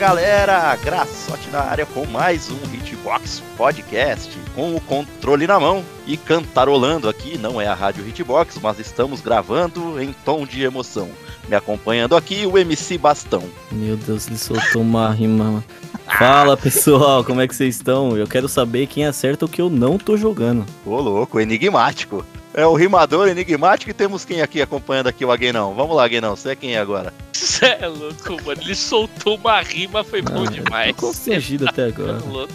Galera, Graçote na área com mais um Hitbox Podcast, com o controle na mão e cantarolando aqui, não é a Rádio Hitbox, mas estamos gravando em tom de emoção. Me acompanhando aqui o MC Bastão. Meu Deus, ele soltou uma rima. Fala pessoal, como é que vocês estão? Eu quero saber quem acerta o que eu não tô jogando. Ô louco, enigmático. É o rimador enigmático e temos quem aqui acompanhando aqui o Aguinão. Vamos lá, Aguinão, você é quem agora? Você é louco, mano. Ele soltou uma rima, foi bom Ah, demais. Tô constrangido até agora. Tá louco.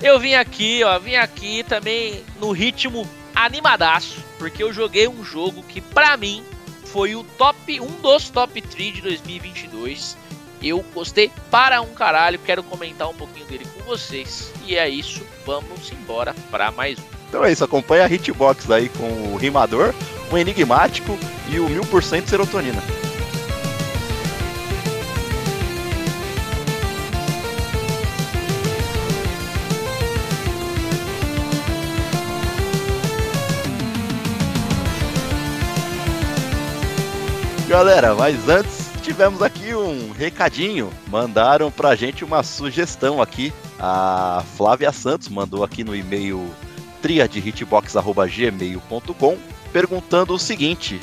Eu vim aqui, ó, vim aqui também no ritmo animadaço, porque eu joguei um jogo que pra mim foi o top, um dos top 3 de 2022. Eu gostei para um caralho, quero comentar um pouquinho dele com vocês. E é isso, vamos embora pra mais um. Então é isso, acompanha a Hitbox aí com o rimador, o enigmático e o 1000% serotonina. Galera, mas antes tivemos aqui um recadinho. Mandaram pra gente uma sugestão aqui. A Flávia Santos mandou aqui no e-mail triadhitbox.gmail.com perguntando o seguinte: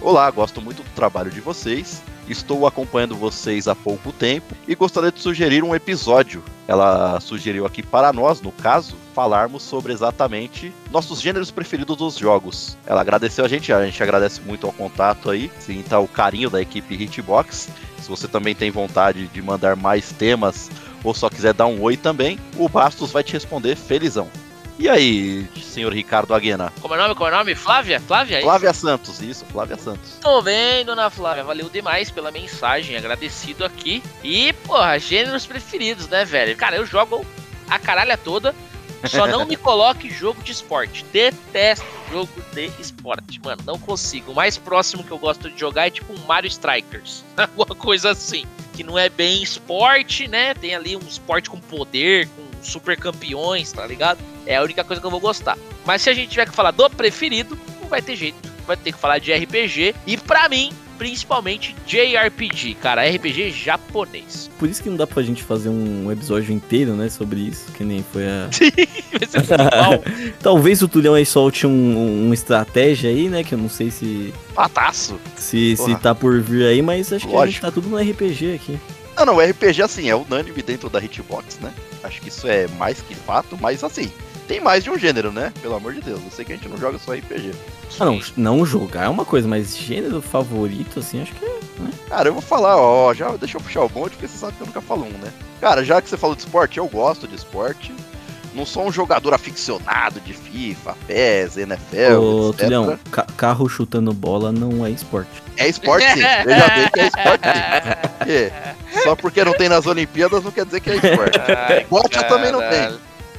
Olá, gosto muito do trabalho de vocês. Estou acompanhando vocês há pouco tempo e gostaria de sugerir um episódio. Ela sugeriu aqui para nós, no caso, falarmos sobre exatamente nossos gêneros preferidos dos jogos. Ela agradeceu a gente, a gente agradece muito ao contato aí, sim, tá o carinho da equipe Hitbox. Se você também tem vontade de mandar mais temas ou só quiser dar um oi também, o Bastos vai te responder felizão. E aí, senhor Ricardo Aguena? Como é o nome? Como é o nome? Flávia? Flávia? é isso? Flávia Santos, isso, Flávia Santos. Tô bem, dona Flávia. Valeu demais pela mensagem. Agradecido aqui. E, porra, gêneros preferidos, né, velho? Cara, eu jogo a caralha toda. Só não me coloque jogo de esporte. Detesto jogo de esporte. Mano, não consigo. O mais próximo que eu gosto de jogar é tipo um Mario Strikers. Alguma coisa assim. Que não é bem esporte, né? Tem ali um esporte com poder, com super campeões, tá ligado? É a única coisa que eu vou gostar. Mas se a gente tiver que falar do preferido, não vai ter jeito. Vai ter que falar de RPG. E pra mim, principalmente JRPG, cara, RPG japonês. Por isso que não dá pra gente fazer um episódio inteiro, né, sobre isso, que nem foi a... Vai ser. Talvez o Tulhão aí solte um, uma estratégia aí, né, que eu não sei se, Pataço! se, se tá por vir aí, mas acho que a gente Lógico. tá tudo no RPG aqui. Não, não, o RPG assim é unânime dentro da Hitbox, né? Acho que isso é mais que fato, mas assim, tem mais de um gênero, né? Pelo amor de Deus, eu sei que a gente não joga só RPG. Ah, não, não jogar é uma coisa, mas gênero favorito, assim, acho que é, né? Cara, eu vou falar, ó, já deixa eu puxar o bonde, porque você sabe que eu nunca falo um, né? Cara, já que você falou de esporte, eu gosto de esporte. Não sou um jogador aficionado de FIFA, PES, NFL, Ô, etc. Tulhão, ca- carro chutando bola não é esporte. É esporte sim, veja bem que é esporte sim. Porque só porque não tem nas Olimpíadas não quer dizer que é esporte. Ai, Bote eu também não.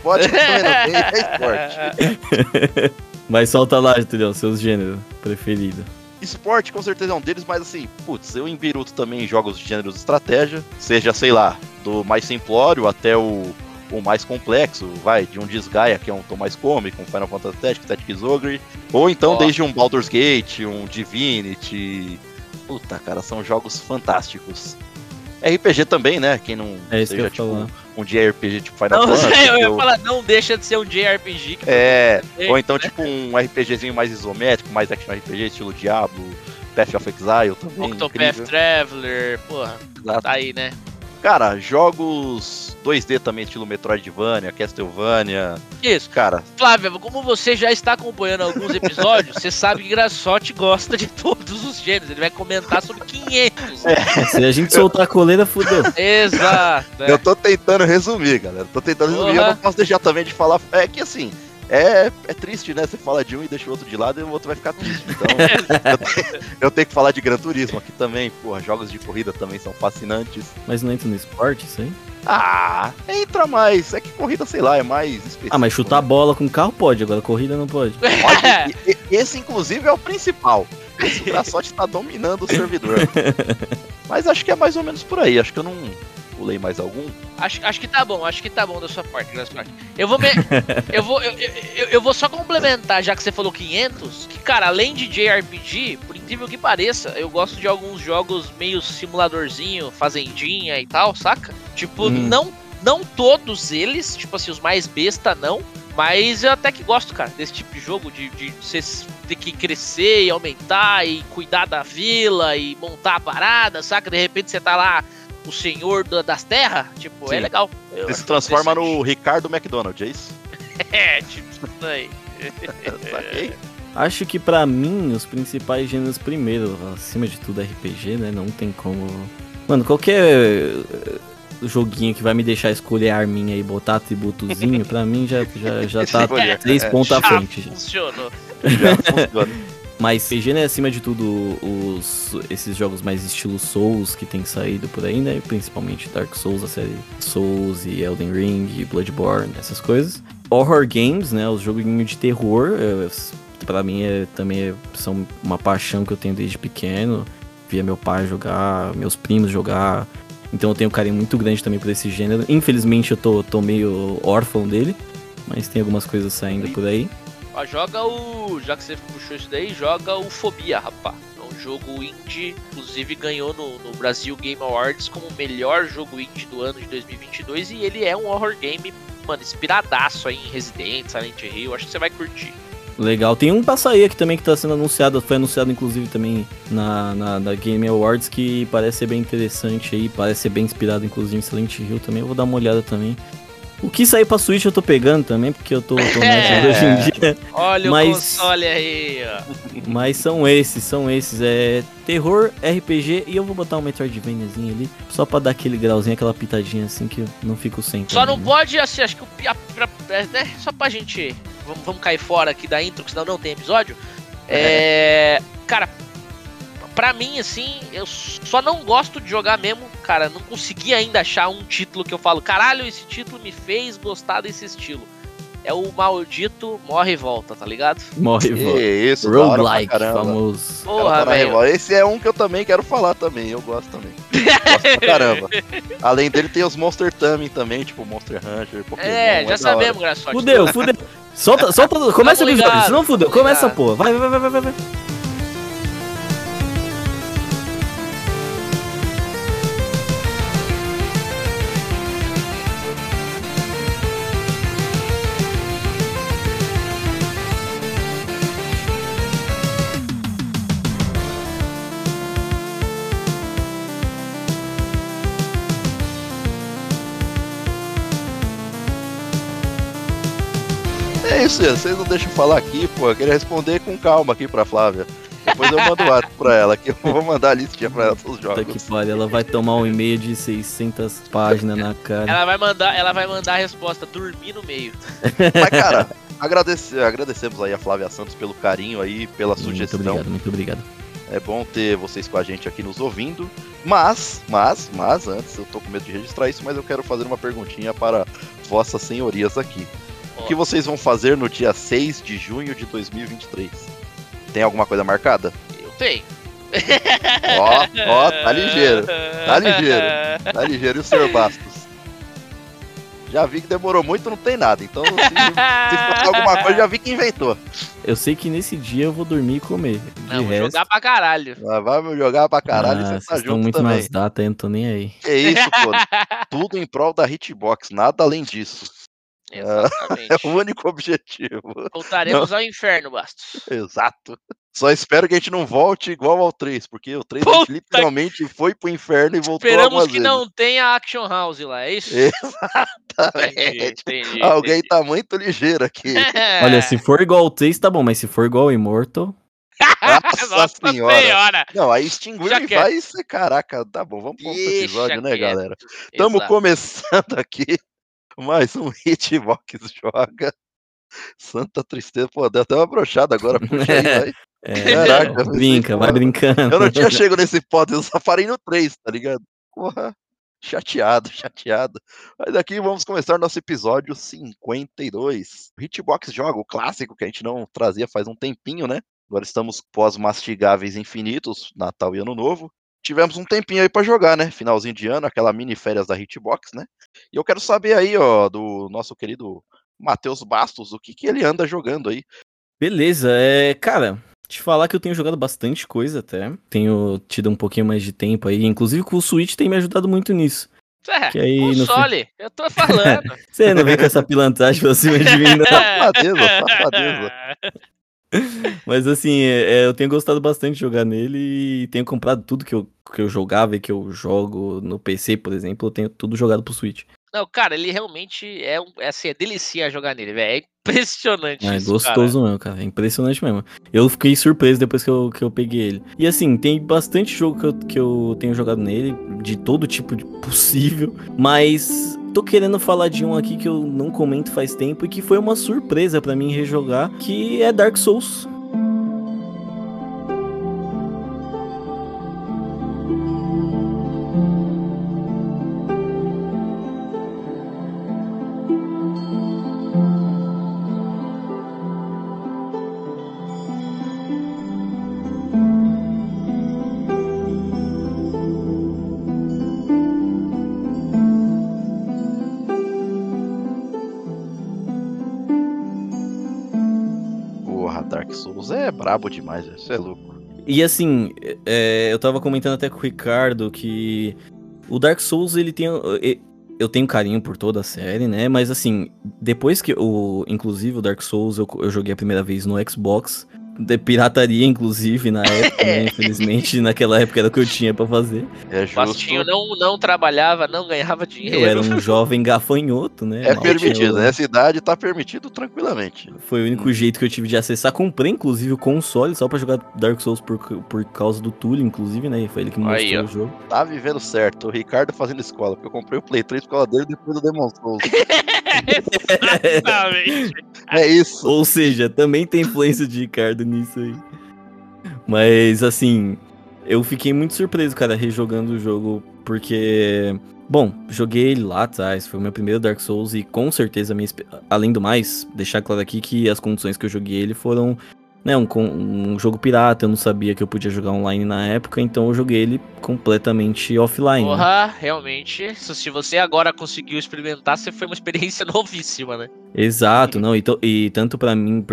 Pode eu também não tem, é esporte. Mas solta lá, Tulhão, seus gêneros preferidos. Esporte com certeza é um deles, mas assim, putz, eu embiruto também em jogos de gêneros de estratégia, seja, sei lá, do mais simplório até o, o mais complexo, vai, de um Disgaea, que é um tom mais cômico, um Final Fantasy Tactics, Tactics Ogre, ou então desde um Baldur's Gate, um Divinity. Puta, cara, são jogos fantásticos. RPG também, né? Quem não É isso que eu seja ia tipo um JRPG tipo Final Não, Fantasy. eu ia ou- falar, não deixa de ser um JRPG. que É, ou então né? tipo um RPGzinho mais isométrico, mais action RPG, estilo Diablo, Path of Exile também. Octopath incrível. Traveler, porra, Exato. tá aí, né? Cara, jogos 2D também, estilo Metroidvania, Castlevania. Isso. Cara, Flávia, como você já está acompanhando alguns episódios, você sabe que Graçote gosta de todos os gêneros. Ele vai comentar sobre 500. Se a gente soltar a coleira, fudeu. Exato. é. eu tô tentando resumir, galera. Tô tentando resumir. Eu Porra. não posso deixar também de falar. É que assim, é, é triste, né? Você fala de um e deixa o outro de lado e o outro vai ficar triste. Então, eu, te- eu tenho que falar de Gran Turismo aqui também. Porra, jogos de corrida também são fascinantes. Mas não entra no esporte isso aí? Ah, entra mais. É que corrida, sei lá, é mais específico. Ah, mas chutar bola com carro pode, agora corrida não pode. Pode- e- e- Esse, inclusive, é o principal. Esse Graçote tá dominando o servidor. Mas acho que é mais ou menos por aí. Acho que eu não. Pulei mais algum? Acho, acho que tá bom, acho que tá bom da sua parte, da sua parte. Eu vou me, eu vou eu, eu, eu vou só complementar, já que você falou 500, que cara, além de JRPG, por incrível que pareça, eu gosto de alguns jogos meio simuladorzinho, fazendinha e tal, saca? Tipo, Hum. não não todos eles, tipo assim, os mais besta não, mas eu até que gosto, cara, desse tipo de jogo, de, de você ter que crescer e aumentar e cuidar da vila e montar a parada, saca? De repente você tá lá, o senhor da- das terras, tipo, é Sim. legal. Eu Você se transforma no. Ricardo McDonald, é isso? É, tipo, isso aí. Saquei? Acho que pra mim, os principais gêneros, primeiro, acima de tudo, RPG, né? Não tem como. Mano, qualquer eh, joguinho que vai me deixar escolher a arminha e botar atributozinho, pra mim já, já, já tá três é. pontos à Já frente. Já. funcionou. Já funciona. Mas RPG, né, acima de tudo, os, esses jogos mais estilo Souls que tem saído por aí, né? Principalmente Dark Souls, a série Souls e Elden Ring e Bloodborne, essas coisas. Horror Games, né? Os joguinhos de terror, é, pra mim é, também é- são uma paixão que eu tenho desde pequeno. Via meu pai jogar, meus primos jogar. Então eu tenho um carinho muito grande também por esse gênero. Infelizmente eu tô, tô meio órfão dele, mas tem algumas coisas saindo por aí. Joga o. Já que você puxou isso daí, joga o Fobia, rapá. É um jogo indie, inclusive ganhou no, no Brasil Game Awards como o melhor jogo indie do ano de 2022. E ele é um horror game, mano, inspiradaço aí em Resident, Silent Hill. Acho que você vai curtir. Legal. Tem um pra sair aqui também que tá sendo anunciado. Foi anunciado, inclusive, também na, na, na Game Awards, que parece ser bem interessante aí. Parece ser bem inspirado, inclusive, em Silent Hill também. Eu vou dar uma olhada também. O que sair pra Switch eu tô pegando também, porque eu tô, tô É. hoje em dia. Olha Mas- o console aí, ó. Mas são esses, são esses. É terror, RPG e eu vou botar um Metroidvaniazinho ali. Só pra dar aquele grauzinho, aquela pitadinha assim que eu não fico sem. Só não né? pode, assim, acho que o. pi- a- pra- é, né, só pra gente. Vamos, vamos cair fora aqui da intro, que senão não tem episódio. É. Cara, pra mim, assim, eu só não gosto de jogar mesmo, cara. Não consegui ainda achar um título que eu falo, caralho, esse título me fez gostar desse estilo. É o maldito Morre e Volta, tá ligado? Morre, Que volta. isso, Roguelike, famoso. Tá Porra, velho. Esse é um que eu também quero falar também, eu gosto também. Gosto pra caramba. Além dele tem os Monster Tummy também, tipo Monster Hunter, Pokémon. É, já da hora. sabemos, Graçote. Fudeu, fudeu. Solta, solta, começa o Tamo episódio, ligado, senão fudeu. tamo Começa, ligado. pô. Vai, vai, vai, vai, vai, vocês não deixam eu falar aqui, pô. Eu queria responder com calma aqui pra Flávia. Depois eu mando o ato pra ela, que eu vou mandar a listinha pra ela dos Puta que jogos. pariu, ela vai tomar um e-mail de 600 páginas na cara. Ela vai mandar, ela vai mandar a resposta, dormir no meio. Mas, cara, agradecer, agradecemos aí a Flávia Santos pelo carinho aí, pela Muito sugestão. obrigado, muito obrigado. É bom ter vocês com a gente aqui nos ouvindo. Mas, mas, mas, antes, eu tô com medo de registrar isso, mas eu quero fazer uma perguntinha para vossas senhorias aqui. O que vocês vão fazer no dia 6 de junho de 2023? Tem alguma coisa marcada? Eu tenho. Ó, ó, tá ligeiro. Tá ligeiro. Tá ligeiro. E o Sr. Bastos? Já vi que demorou muito, não tem nada. Então, se, se for alguma coisa, já vi que inventou. Eu sei que nesse dia eu vou dormir e comer. De Não, vou resto, jogar pra caralho. Ah, Vai me jogar pra caralho ah, e você tá estão muito também. nas datas, eu não tô nem aí. Que isso, pô. Tudo em prol da hitbox, nada além disso. É Exatamente. o único objetivo. Voltaremos ao inferno, Bastos. Exato. Só espero que a gente não volte igual ao 3, porque o 3 a Puta gente literalmente foi pro inferno e voltou Esperamos algumas que vezes. não tenha Action House lá, é isso? Exatamente. Entendi, entendi, Alguém entendi. tá muito ligeiro aqui. Olha, se for igual o 3, tá bom, mas se for igual o Immortal. Nossa, senhora. senhora. Não, aí extinguiu e vai ser. Caraca, tá bom, vamos pro outro episódio, né, galera? Estamos começando aqui mais um Hitbox Joga. Santa tristeza, pô, deu até uma brochada agora, puxa aí, vai. É, Caraca, brinca, vai brincando. Eu não tinha chego nesse pódio, eu só parei no 3, tá ligado? Porra, chateado, chateado. Mas aqui vamos começar nosso episódio 52. O Hitbox Joga, o clássico que a gente não trazia faz um tempinho, né? Agora estamos pós-mastigáveis infinitos, Natal e Ano Novo. Tivemos um tempinho aí pra jogar, né? Finalzinho de ano, aquela mini férias da Hitbox, né? E eu quero saber aí, ó, do nosso querido Matheus Bastos, o que que ele anda jogando aí. Beleza, é, cara, te falar que eu tenho jogado bastante coisa até. Tenho tido um pouquinho mais de tempo aí, inclusive com o Switch tem me ajudado muito nisso. É, Que aí, no console, eu tô falando. Você não vem com essa pilantragem pra cima de mim, não. Safadeza, safadeza. Mas assim, é, é, eu tenho gostado bastante de jogar nele e tenho comprado tudo que eu, que eu jogava e que eu jogo no PC, por exemplo, eu tenho tudo jogado pro Switch. Não, cara, ele realmente é, um, é assim, é delicia jogar nele, velho. É impressionante É isso, gostoso mesmo, cara. É impressionante mesmo. Eu fiquei surpreso depois que eu, que eu peguei ele. E assim, tem bastante jogo que eu, que eu tenho jogado nele, de todo tipo de possível. Mas tô querendo falar de um aqui que eu não comento faz tempo e que foi uma surpresa pra mim rejogar, que é Dark Souls. Brabo demais. Você é louco. E assim, é, eu tava comentando até com o Ricardo que o Dark Souls, ele tem. Eu tenho carinho por toda a série, né? Mas assim, depois que o. Inclusive, o Dark Souls eu, eu joguei a primeira vez no Xbox. De pirataria, inclusive, na época, né? Infelizmente, naquela época era o que eu tinha pra fazer. É justo. Bastinho não, não trabalhava, não ganhava dinheiro. Eu era um jovem gafanhoto, né? É Mal tinha permitido, o- essa idade tá permitido tranquilamente. Foi o único jeito que eu tive de acessar. Comprei, inclusive, o console só pra jogar Dark Souls por, por causa do Túlio, inclusive, né? Foi ele que me mostrou Aí, o jogo. Tá vivendo certo. O Ricardo fazendo escola, porque eu comprei o Play 3 por causa dele depois do Demon Souls. Exatamente. É isso. Ou seja, também tem influência de Ricardo nisso aí. Mas, assim, eu fiquei muito surpreso, cara, rejogando o jogo, porque. Bom, joguei ele lá atrás, foi o meu primeiro Dark Souls e com certeza, a minha, além do mais, deixar claro aqui que as condições que eu joguei ele foram. Né, um, um jogo pirata, eu não sabia que eu podia jogar online na época, então eu joguei ele completamente offline. né? Porra, realmente, se você agora conseguiu experimentar, você foi uma experiência novíssima, né? Exato, não, e, e tanto pra mim,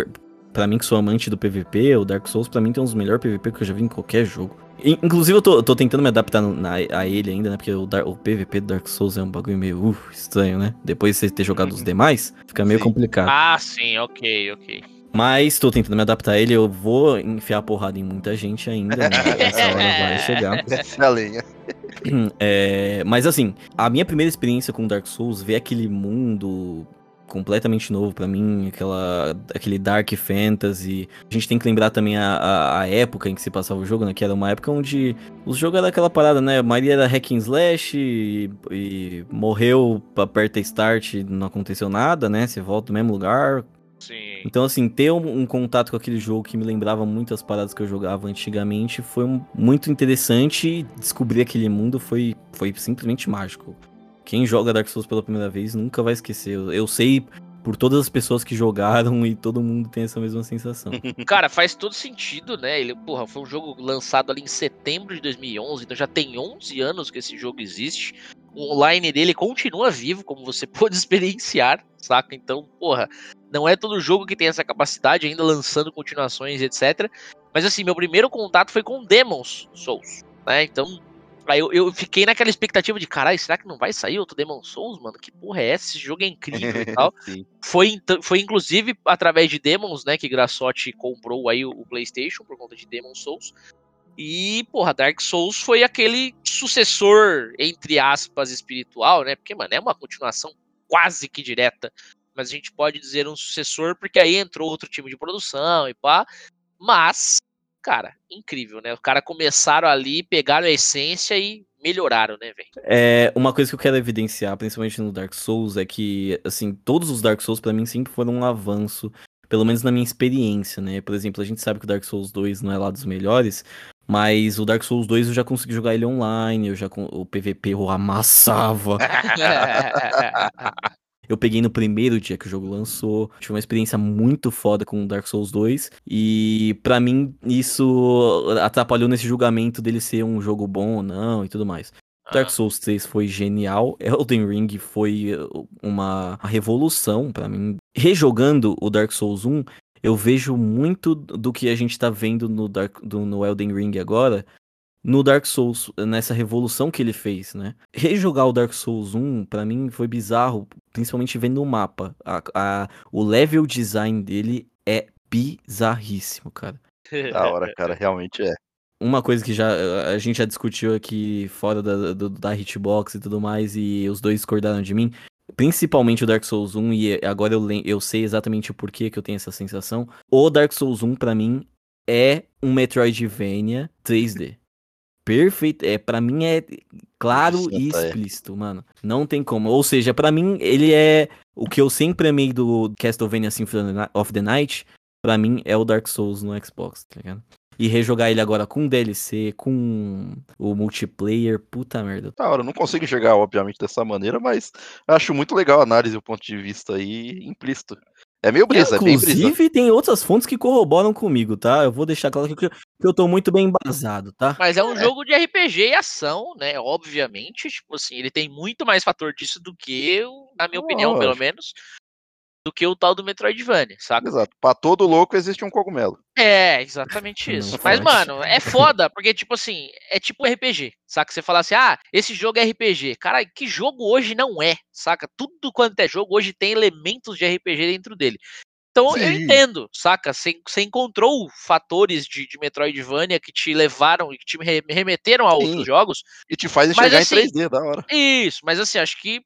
pra mim que sou amante do PVP, o Dark Souls pra mim tem um dos melhores PVP que eu já vi em qualquer jogo. In- Inclusive eu tô, tô tentando me adaptar no- na- a ele ainda, né, porque o, Dar- o PVP do Dark Souls é um bagulho meio uh, estranho, né? Depois de você ter jogado os demais, fica meio Sim. complicado. Ah, sim, ok, ok. Mas tô tentando me adaptar a ele, eu vou enfiar porrada em muita gente ainda, né? Essa hora vai chegar. Essa é lenha. É, mas assim, a minha primeira experiência com Dark Souls, ver aquele mundo completamente novo pra mim, aquela, aquele Dark Fantasy. A gente tem que lembrar também a, a, a época em que se passava o jogo, né? Que era uma época onde os jogos era aquela parada, né? A maioria era hack and slash e, e morreu, aperta start, não aconteceu nada, né? Você volta no mesmo lugar, Sim. então, assim, ter um, um contato com aquele jogo que me lembrava muitas paradas que eu jogava antigamente foi um- muito interessante. Descobrir aquele mundo foi, foi simplesmente mágico. Quem joga Dark Souls pela primeira vez nunca vai esquecer. Eu, eu sei por todas as pessoas que jogaram e todo mundo tem essa mesma sensação. Cara, faz todo sentido, né? Ele, porra, foi um jogo lançado ali em setembro de 2011, então já tem 11 anos que esse jogo existe. O online dele continua vivo, como você pôde experienciar, saca? Então, porra, não é todo jogo que tem essa capacidade, ainda lançando continuações, etc. Mas assim, meu primeiro contato foi com Demons Souls, né? Então, aí eu, eu fiquei naquela expectativa de, caralho, será que não vai sair outro Demon Souls, mano? Que porra é essa? Esse jogo é incrível e tal. Foi, foi inclusive através de Demons, né, que Grassotti comprou aí o, o PlayStation por conta de Demon Souls. E, porra, Dark Souls foi aquele sucessor, entre aspas, espiritual, né? Porque, mano, é uma continuação quase que direta. Mas a gente pode dizer um sucessor, porque aí entrou outro time de produção e pá. Mas, cara, incrível, né? Os caras começaram ali, pegaram a essência e melhoraram, né, velho? É, uma coisa que eu quero evidenciar, principalmente no Dark Souls, é que, assim, todos os Dark Souls pra mim sempre foram um avanço, pelo menos na minha experiência, né? Por exemplo, a gente sabe que o Dark Souls 2 não é lá dos melhores, mas o Dark Souls 2 eu já consegui jogar ele online, eu já o PVP eu amassava. Eu peguei no primeiro dia que o jogo lançou. Tive uma experiência muito foda com Dark Souls 2. E para mim, isso atrapalhou nesse julgamento dele ser um jogo bom ou não e tudo mais. Dark Souls 3 foi genial. Elden Ring foi uma revolução para mim. Rejogando o Dark Souls 1, eu vejo muito do que a gente tá vendo no, Dark, do, no Elden Ring agora, no Dark Souls, nessa revolução que ele fez, né? Rejogar o Dark Souls 1, para mim, foi bizarro, principalmente vendo o mapa. A, a, o level design dele é bizarríssimo, cara. Da hora, cara, realmente é. Uma coisa que já a gente já discutiu aqui fora da, do, da hitbox e tudo mais, e os dois discordaram de mim, principalmente o Dark Souls 1, e agora eu, eu sei exatamente o porquê que eu tenho essa sensação. O Dark Souls 1, para mim, é um Metroidvania 3D. Perfeito, é, para mim é claro e é. explícito, é. mano. Não tem como. Ou seja, para mim ele é o que eu sempre amei do Castlevania Symphony of the Night, para mim é o Dark Souls no Xbox, tá ligado? E rejogar ele agora com DLC, com o multiplayer, puta merda. Da hora, não consigo enxergar, obviamente, dessa maneira, mas acho muito legal a análise e o ponto de vista aí implícito. É meio brisa, é, é bem brisa. Inclusive, tem outras fontes que corroboram comigo, tá? Eu vou deixar claro que eu, que eu tô muito bem embasado, tá? Mas é um é. jogo de RPG e ação, né? Obviamente, tipo assim, ele tem muito mais fator disso do que eu, na minha oh, opinião, pelo menos do que o tal do Metroidvania, saca? Exato. Pra todo louco existe um cogumelo. É, exatamente isso. Mas, mano, é foda, porque, tipo assim, é tipo RPG, saca? Você fala assim, ah, esse jogo é RPG. Cara, que jogo hoje não é, saca? Tudo quanto é jogo hoje tem elementos de RPG dentro dele. Então Sim. eu entendo, saca? Você, você encontrou fatores de, de Metroidvania que te levaram e que te remeteram a Sim. outros jogos. E te faz enxergar mas, assim, em 3D, da hora. Isso, mas assim, acho que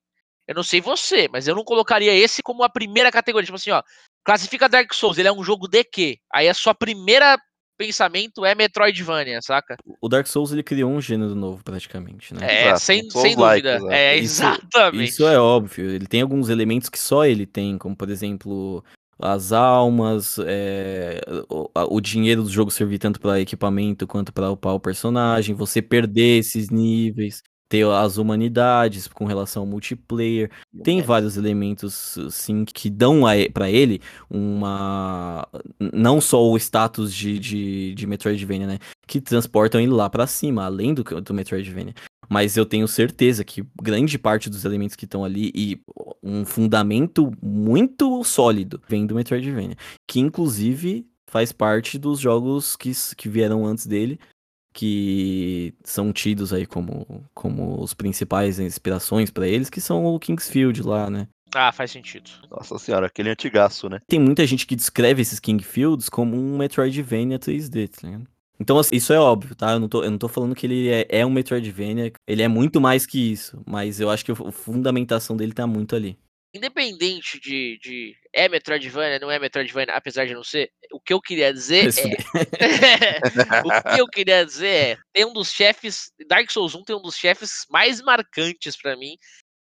eu não sei você, mas eu não colocaria esse como a primeira categoria. Tipo assim, ó, classifica Dark Souls, ele é um jogo de quê? Aí a sua primeira pensamento é Metroidvania, saca? O Dark Souls ele criou um gênero novo praticamente, né? É, Exato. sem, sem dúvida. Like, é, isso, exatamente. Isso é óbvio. Ele tem alguns elementos que só ele tem, como por exemplo as almas, é, o, o, dinheiro do jogo servir tanto para equipamento quanto para upar o personagem, você perder esses níveis ter as humanidades com relação ao multiplayer. Tem vários elementos, sim, que dão para ele uma. Não só o status de, de, de Metroidvania, né? Que transportam ele lá para cima, além do, do Metroidvania. Mas eu tenho certeza que grande parte dos elementos que estão ali e um fundamento muito sólido vem do Metroidvania. Que inclusive faz parte dos jogos que, que vieram antes dele, que são tidos aí como, como os principais inspirações para eles, que são o Kingsfield lá, né? Ah, faz sentido. Nossa senhora, aquele antigaço, né? Tem muita gente que descreve esses Kingfields como um Metroidvania 3D, tá ligado? Então, assim, isso é óbvio, tá? Eu não tô, eu não tô falando que ele é, é um Metroidvania, ele é muito mais que isso, mas eu acho que a fundamentação dele tá muito ali independente de, de é Metroidvania, não é Metroidvania, apesar de não ser, o que eu queria dizer é. o que eu queria dizer é, tem um dos chefes, Dark Souls 1 tem um dos chefes mais marcantes para mim,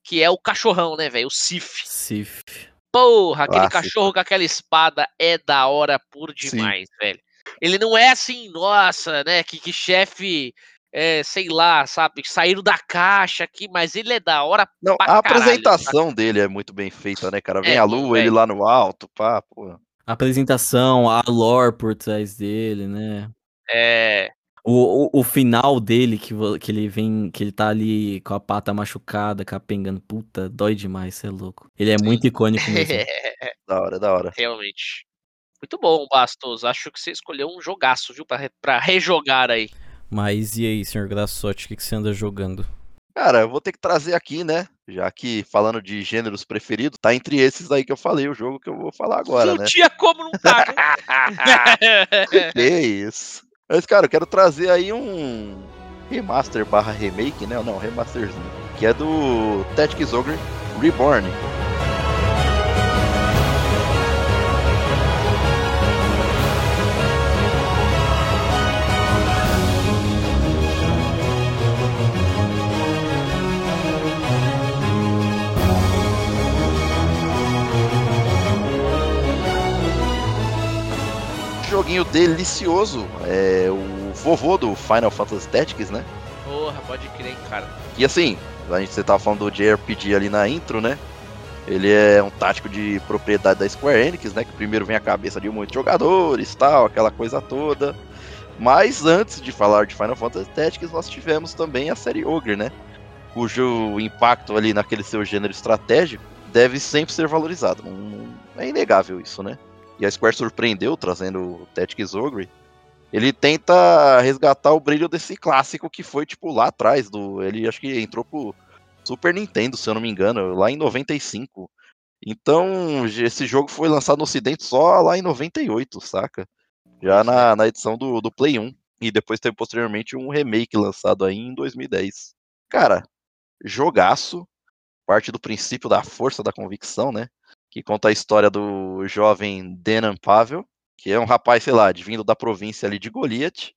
que é o cachorrão, né, velho? O Sif. Sif. Porra, aquele Clássico. cachorro com aquela espada é da hora por demais, Sim. velho. Ele não é assim, nossa, né? Que, que chefe é, sei lá, sabe, saíram da caixa aqui, mas ele é da hora Não, a caralho, apresentação sabe? dele é muito bem feita, né, cara? Vem é, a lua, ele lá no alto, pá, pô. A apresentação, a lore por trás dele, né? É. O, o, o, final dele, que, que ele vem, que ele tá ali com a pata machucada, capengando, puta, dói demais, você é louco. Ele é Sim. muito icônico mesmo. da hora, da hora. Realmente. Muito bom, Bastos. Acho que você escolheu um jogaço, viu, pra, pra rejogar aí. Mas e aí, senhor Graçote, o que, que você anda jogando? Cara, eu vou ter que trazer aqui, né? Já que falando de gêneros preferidos, tá entre esses aí que eu falei, o jogo que eu vou falar agora, não né? tinha como não tá. que isso. Mas, cara, eu quero trazer aí um remaster barra remake, né? Não, remasterzinho. Que é do Tactics Ogre Reborn. Joguinho delicioso. É o vovô do Final Fantasy Tactics, né? Porra, pode crer, cara. E assim, a gente, você tava falando do JRPG ali na intro, né? Ele é um tático de propriedade da Square Enix, né? Que primeiro vem a cabeça de muitos jogadores, tal, aquela coisa toda. Mas antes de falar de Final Fantasy Tactics, nós tivemos também a série Ogre, né? Cujo impacto ali naquele seu gênero estratégico deve sempre ser valorizado. É inegável isso, né? E a Square surpreendeu trazendo o Tactics Ogre. Ele tenta resgatar o brilho desse clássico que foi, tipo, lá atrás do. Ele acho que entrou pro Super Nintendo, se eu não me engano, lá em 95. Então, esse jogo foi lançado no Ocidente só lá em 98, saca? Já na, na edição do, do Play 1. E depois teve posteriormente um remake lançado aí em 2010. Cara, jogaço. Parte do princípio da força da convicção, né? Que conta a história do jovem Denan Pavel, que é um rapaz, sei lá, vindo da província ali de Goliath.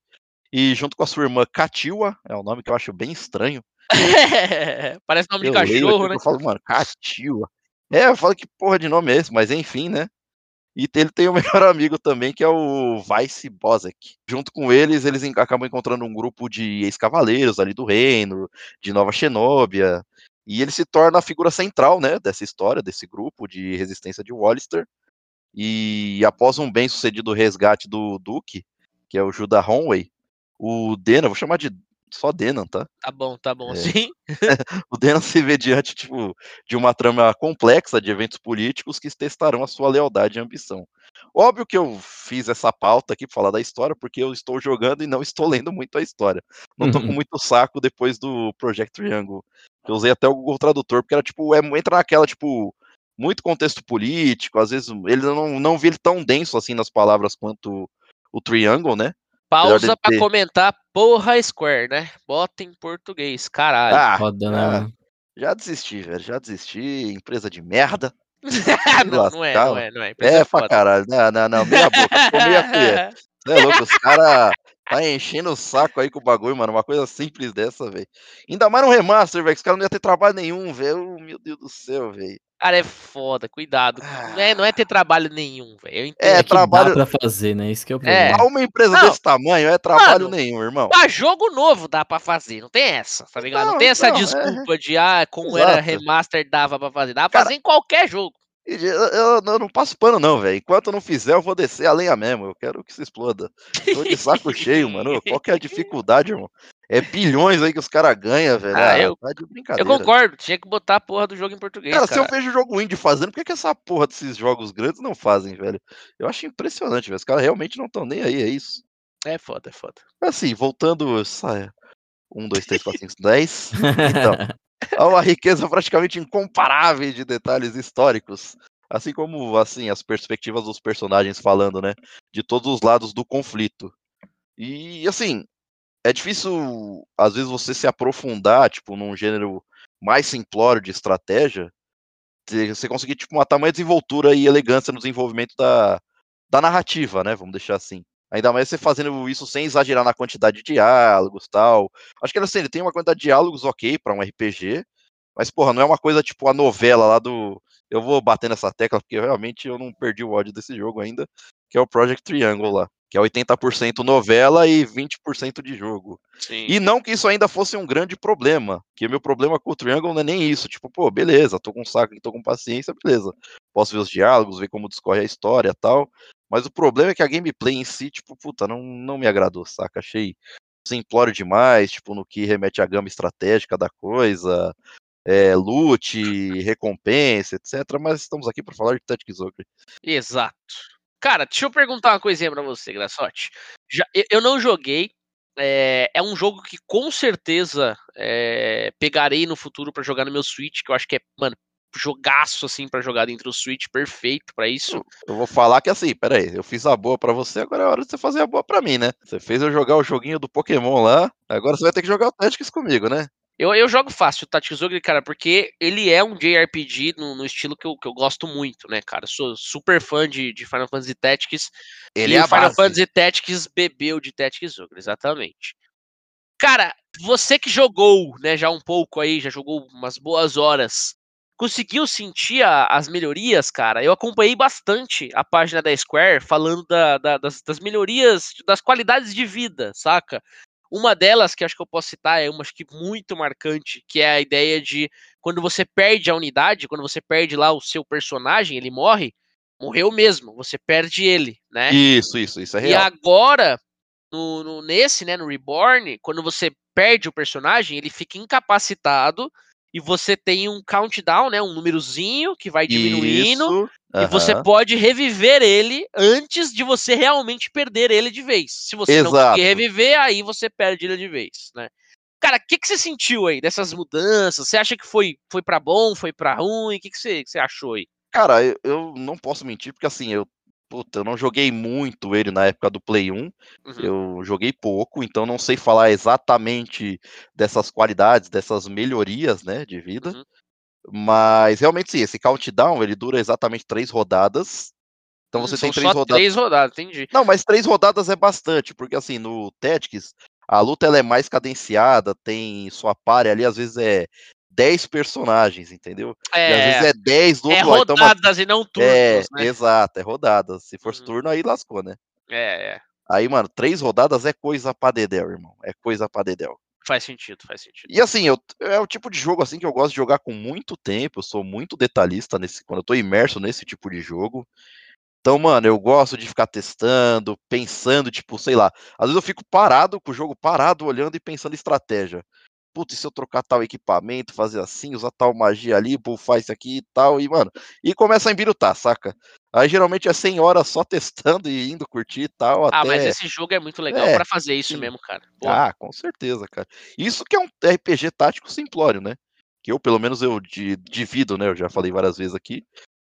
E junto com a sua irmã Katiwa, é um nome que eu acho bem estranho. Parece nome eu de cachorro, né? Eu falo, mano, Katiwa. É, eu falo que porra de nome é esse, mas enfim, né? E ele tem o melhor amigo também, que é o Vice Bozek. Junto com eles, eles acabam encontrando um grupo de ex-cavaleiros ali do reino, de Nova Xenóbia. E ele se torna a figura central, né, dessa história, desse grupo de resistência de Wallister. E após um bem sucedido resgate do Duke, que é o Judah Honway, o Dena, vou chamar de só Denan, tá? Tá bom, tá bom, É. sim. o Denan se vê diante tipo, de uma trama complexa de eventos políticos que testarão a sua lealdade e ambição. Óbvio que eu fiz essa pauta aqui para falar da história, porque eu estou jogando e não estou lendo muito a história. Não tô com Uhum. muito saco depois do Project Triangle. Eu usei até o Google Tradutor, porque era tipo, é, entra naquela, tipo, muito contexto político, às vezes ele não, não vi ele tão denso assim nas palavras quanto o Triangle, né? Pausa pra ter- comentar porra Square, né? Bota em português, caralho. Ah, Foda, ah, né? já desisti, velho, já desisti, empresa de merda. não, não é, não é, não é. Empresa É, pra caralho. Não, não, não. Meia boca. Ficou meia colher. Você é louco, os caras tá enchendo o saco aí com o bagulho, mano. Uma coisa simples dessa, velho. Ainda mais no remaster, velho. que Os caras não iam ter trabalho nenhum, velho. Meu Deus do céu, velho. Cara, é foda, cuidado. Não é, não é ter trabalho nenhum, velho. Eu entendo. É, É trabalho- dá pra fazer, né? Isso que é o É. problema. Pra uma empresa Não. desse tamanho é trabalho Mano, nenhum, irmão. Pra jogo novo dá pra fazer, não tem essa, tá ligado? Não, Não, tem essa não, é. desculpa de, ah, como era Exato. remaster dava pra fazer. Dá pra Cara, fazer em qualquer jogo. Eu, eu- eu não passo pano, não, velho. Enquanto eu não fizer, eu vou descer a lenha mesmo. Eu quero que se exploda. Tô de saco cheio, mano. Qual que é a dificuldade, irmão? É bilhões aí que os caras ganham, velho. Ah, Ah, eu- tá de Eu brincadeira. concordo, tinha que botar a porra do jogo em português, Cara, cara. se eu vejo jogo indie fazendo, por que, que essa porra desses jogos grandes não fazem, velho? Eu acho impressionante, velho. Os caras realmente não estão nem aí, é isso. É foda, é foda. Assim, voltando. Saia. 1, 2, 3, 4, 5, 10. Então, há uma riqueza praticamente incomparável de detalhes históricos. Assim como, assim, as perspectivas dos personagens falando, né? De todos os lados do conflito. E, assim, é difícil, às vezes, você se aprofundar, tipo, num gênero mais simplório de estratégia, você conseguir, tipo, uma tamanha desenvoltura e elegância no desenvolvimento da, da narrativa, né? Vamos deixar assim. Ainda mais você fazendo isso sem exagerar na quantidade de diálogos tal. Acho que assim, ele tem uma quantidade de diálogos ok pra um RPG, mas, porra, não é uma coisa tipo a novela lá do. Eu vou bater nessa tecla, porque realmente eu não perdi o ódio desse jogo ainda, que é o Project Triangle lá. Que é 80% novela e 20% de jogo. Sim. E não que isso ainda fosse um grande problema. Que o meu problema com o Triangle não é nem isso. Tipo, pô, beleza, tô com saco tô com paciência, beleza. Posso ver os diálogos, ver como discorre a história e tal. Mas o problema é que a gameplay em si, tipo, puta, não, não me agradou, saca? Achei simplório demais, tipo, no que remete à gama estratégica da coisa. É, loot, recompensa, etc. Mas estamos aqui para falar de Tactics Ogre. Exato. Cara, deixa eu perguntar uma coisinha pra você, Graçote. Já, eu, eu não joguei. É, é um jogo que com certeza é, pegarei no futuro pra jogar no meu Switch, que eu acho que é, mano, jogaço assim pra jogar dentro do Switch, perfeito pra isso. Eu vou falar que assim, peraí, eu fiz a boa pra você, agora é hora de você fazer a boa pra mim, né? Você fez eu jogar o joguinho do Pokémon lá, agora você vai ter que jogar o Tactics comigo, né? Eu, eu jogo fácil o Tactics Ogre, cara, porque ele é um JRPG no, no estilo que eu, que eu gosto muito, né, cara? Eu sou super fã de, de Final Fantasy Tactics. Ele e é o a Final base. Fantasy Tactics bebeu de Tactics Ogre, exatamente. Cara, você que jogou, né, já um pouco aí, já jogou umas boas horas, conseguiu sentir a- as melhorias, cara? Eu acompanhei bastante a página da Square falando da- da- das, das melhorias, das qualidades de vida, saca? Uma delas, que acho que eu posso citar, é uma acho que muito marcante, que é a ideia de quando você perde a unidade, quando você perde lá o seu personagem, ele morre, morreu mesmo, você perde ele, né? Isso, isso, isso é E real. agora, no, no- nesse, né, no Reborn, quando você perde o personagem, ele fica incapacitado e você tem um countdown, né, um númerozinho que vai diminuindo Isso, e você pode reviver ele antes de você realmente perder ele de vez. Se você não Exato. conseguir reviver, aí você perde ele de vez, né? Cara, o que, que você sentiu aí dessas mudanças? Você acha que foi, foi para bom, foi pra ruim? O que, que, você, que você achou aí? Cara, eu, eu não posso mentir, porque assim, eu, puta, eu não joguei muito ele na época do Play 1. Uhum. Eu joguei pouco, então não sei falar exatamente dessas qualidades, dessas melhorias, né, de vida. Uhum. Mas realmente sim, esse countdown ele dura exatamente três rodadas. Então você Hum, tem são três só rodadas. três rodadas, entendi. Não, mas três rodadas é bastante, porque assim, no Tactics, a luta ela é mais cadenciada, tem sua pare ali, às vezes é 10 personagens, entendeu? E às É, vezes é 10 do é outro lado. Então, mano, rodadas e não turnos, é, né? exato, é rodada. Se fosse Uhum. turno, aí lascou, né? É, é, Aí, mano, três rodadas é coisa pra dedéu, irmão. É coisa pra dedéu. faz sentido, faz sentido. E assim, eu, é o tipo de jogo assim que eu gosto de jogar com muito tempo. Eu sou muito detalhista nesse, quando eu tô imerso nesse tipo de jogo. Então, mano, eu gosto de ficar testando, pensando, tipo, sei lá. Às vezes eu fico parado com o jogo parado, olhando e pensando estratégia. Putz, e se eu trocar tal equipamento, fazer assim, usar tal magia ali, buffar isso aqui e tal, e, mano, e começa a embirutar, saca? Aí geralmente é 100 horas só testando e indo curtir e tal, Ah, até... mas esse jogo é muito legal É, pra fazer isso sim. mesmo, cara. Pô, Ah, com certeza, cara. Isso que é um RPG tático simplório, né? Que eu, pelo menos, eu di- divido, né? Eu já falei várias vezes aqui.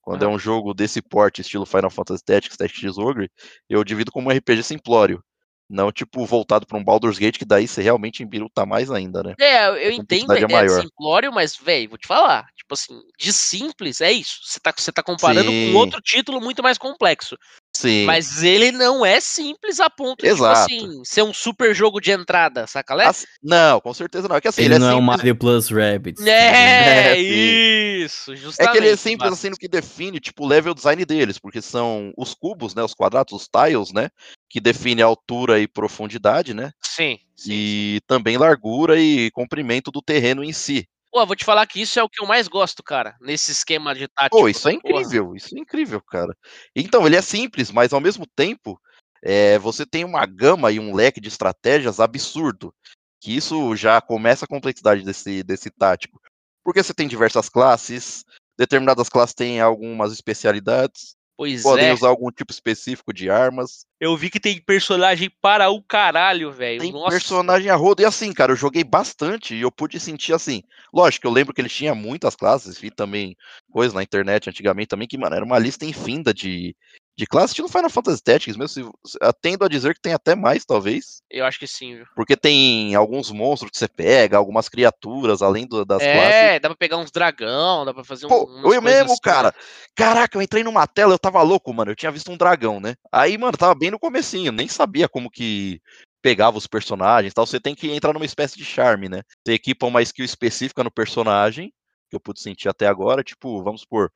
Quando é Aham. um jogo desse porte, estilo Final Fantasy Tactics, Tactics Ogre, eu divido como um RPG simplório. Não, tipo, voltado pra um Baldur's Gate, que daí você realmente embiruta mais ainda, né? É, eu- entendo a complexidade é maior. simplório, mas, velho, vou te falar. Tipo assim, de simples, é isso. Você tá, você tá comparando Sim. com outro título muito mais complexo. Sim. Mas ele não é simples a ponto de, Exato. tipo assim, ser um super jogo de entrada, saca? Lé? Assim- não, com certeza não. É que assim, Ele, ele, não é é o simples. Mario Plus Rabbids. É, É, sim. isso, É justamente. que ele é simples mano. assim no que define, tipo, o level design deles, porque são os cubos, né, os quadrados, os tiles, né, que define a altura e profundidade, né, Sim, sim. e também largura e comprimento do terreno em si. Pô, vou te falar que isso é o que eu mais gosto, cara, nesse esquema de tático. Pô, isso é Porra. incrível, isso é incrível, cara. Então, ele é simples, mas ao mesmo tempo, é, você tem uma gama e um leque de estratégias absurdo, que isso já começa a complexidade desse, desse tático. Porque você tem diversas classes, determinadas classes têm algumas especialidades, Pois podem é. usar algum tipo específico de armas. Eu vi que tem personagem para o caralho, velho. Tem Nossa. personagem a rodo. E assim, cara, eu joguei bastante e eu pude sentir assim. Lógico, eu lembro que ele tinha muitas classes, vi também coisas na internet antigamente também, que, mano, era uma lista infinda de, de classes, estilo Final Fantasy Tactics, mesmo se, tendo a dizer que tem até mais, talvez. Eu acho que sim, viu? Porque tem alguns monstros que você pega, algumas criaturas além do- das é, classes. dá pra pegar uns dragão, dá pra fazer um. Pô, eu mesmo, assim, cara. Caraca, eu entrei numa tela, eu tava louco, mano. Eu tinha visto um dragão, né? Aí, mano, tava bem no comecinho, nem sabia como que pegava os personagens e tal. Você tem que entrar numa espécie de charme, né? Você equipa uma skill específica no personagem, que eu pude sentir até agora. Tipo, vamos supor,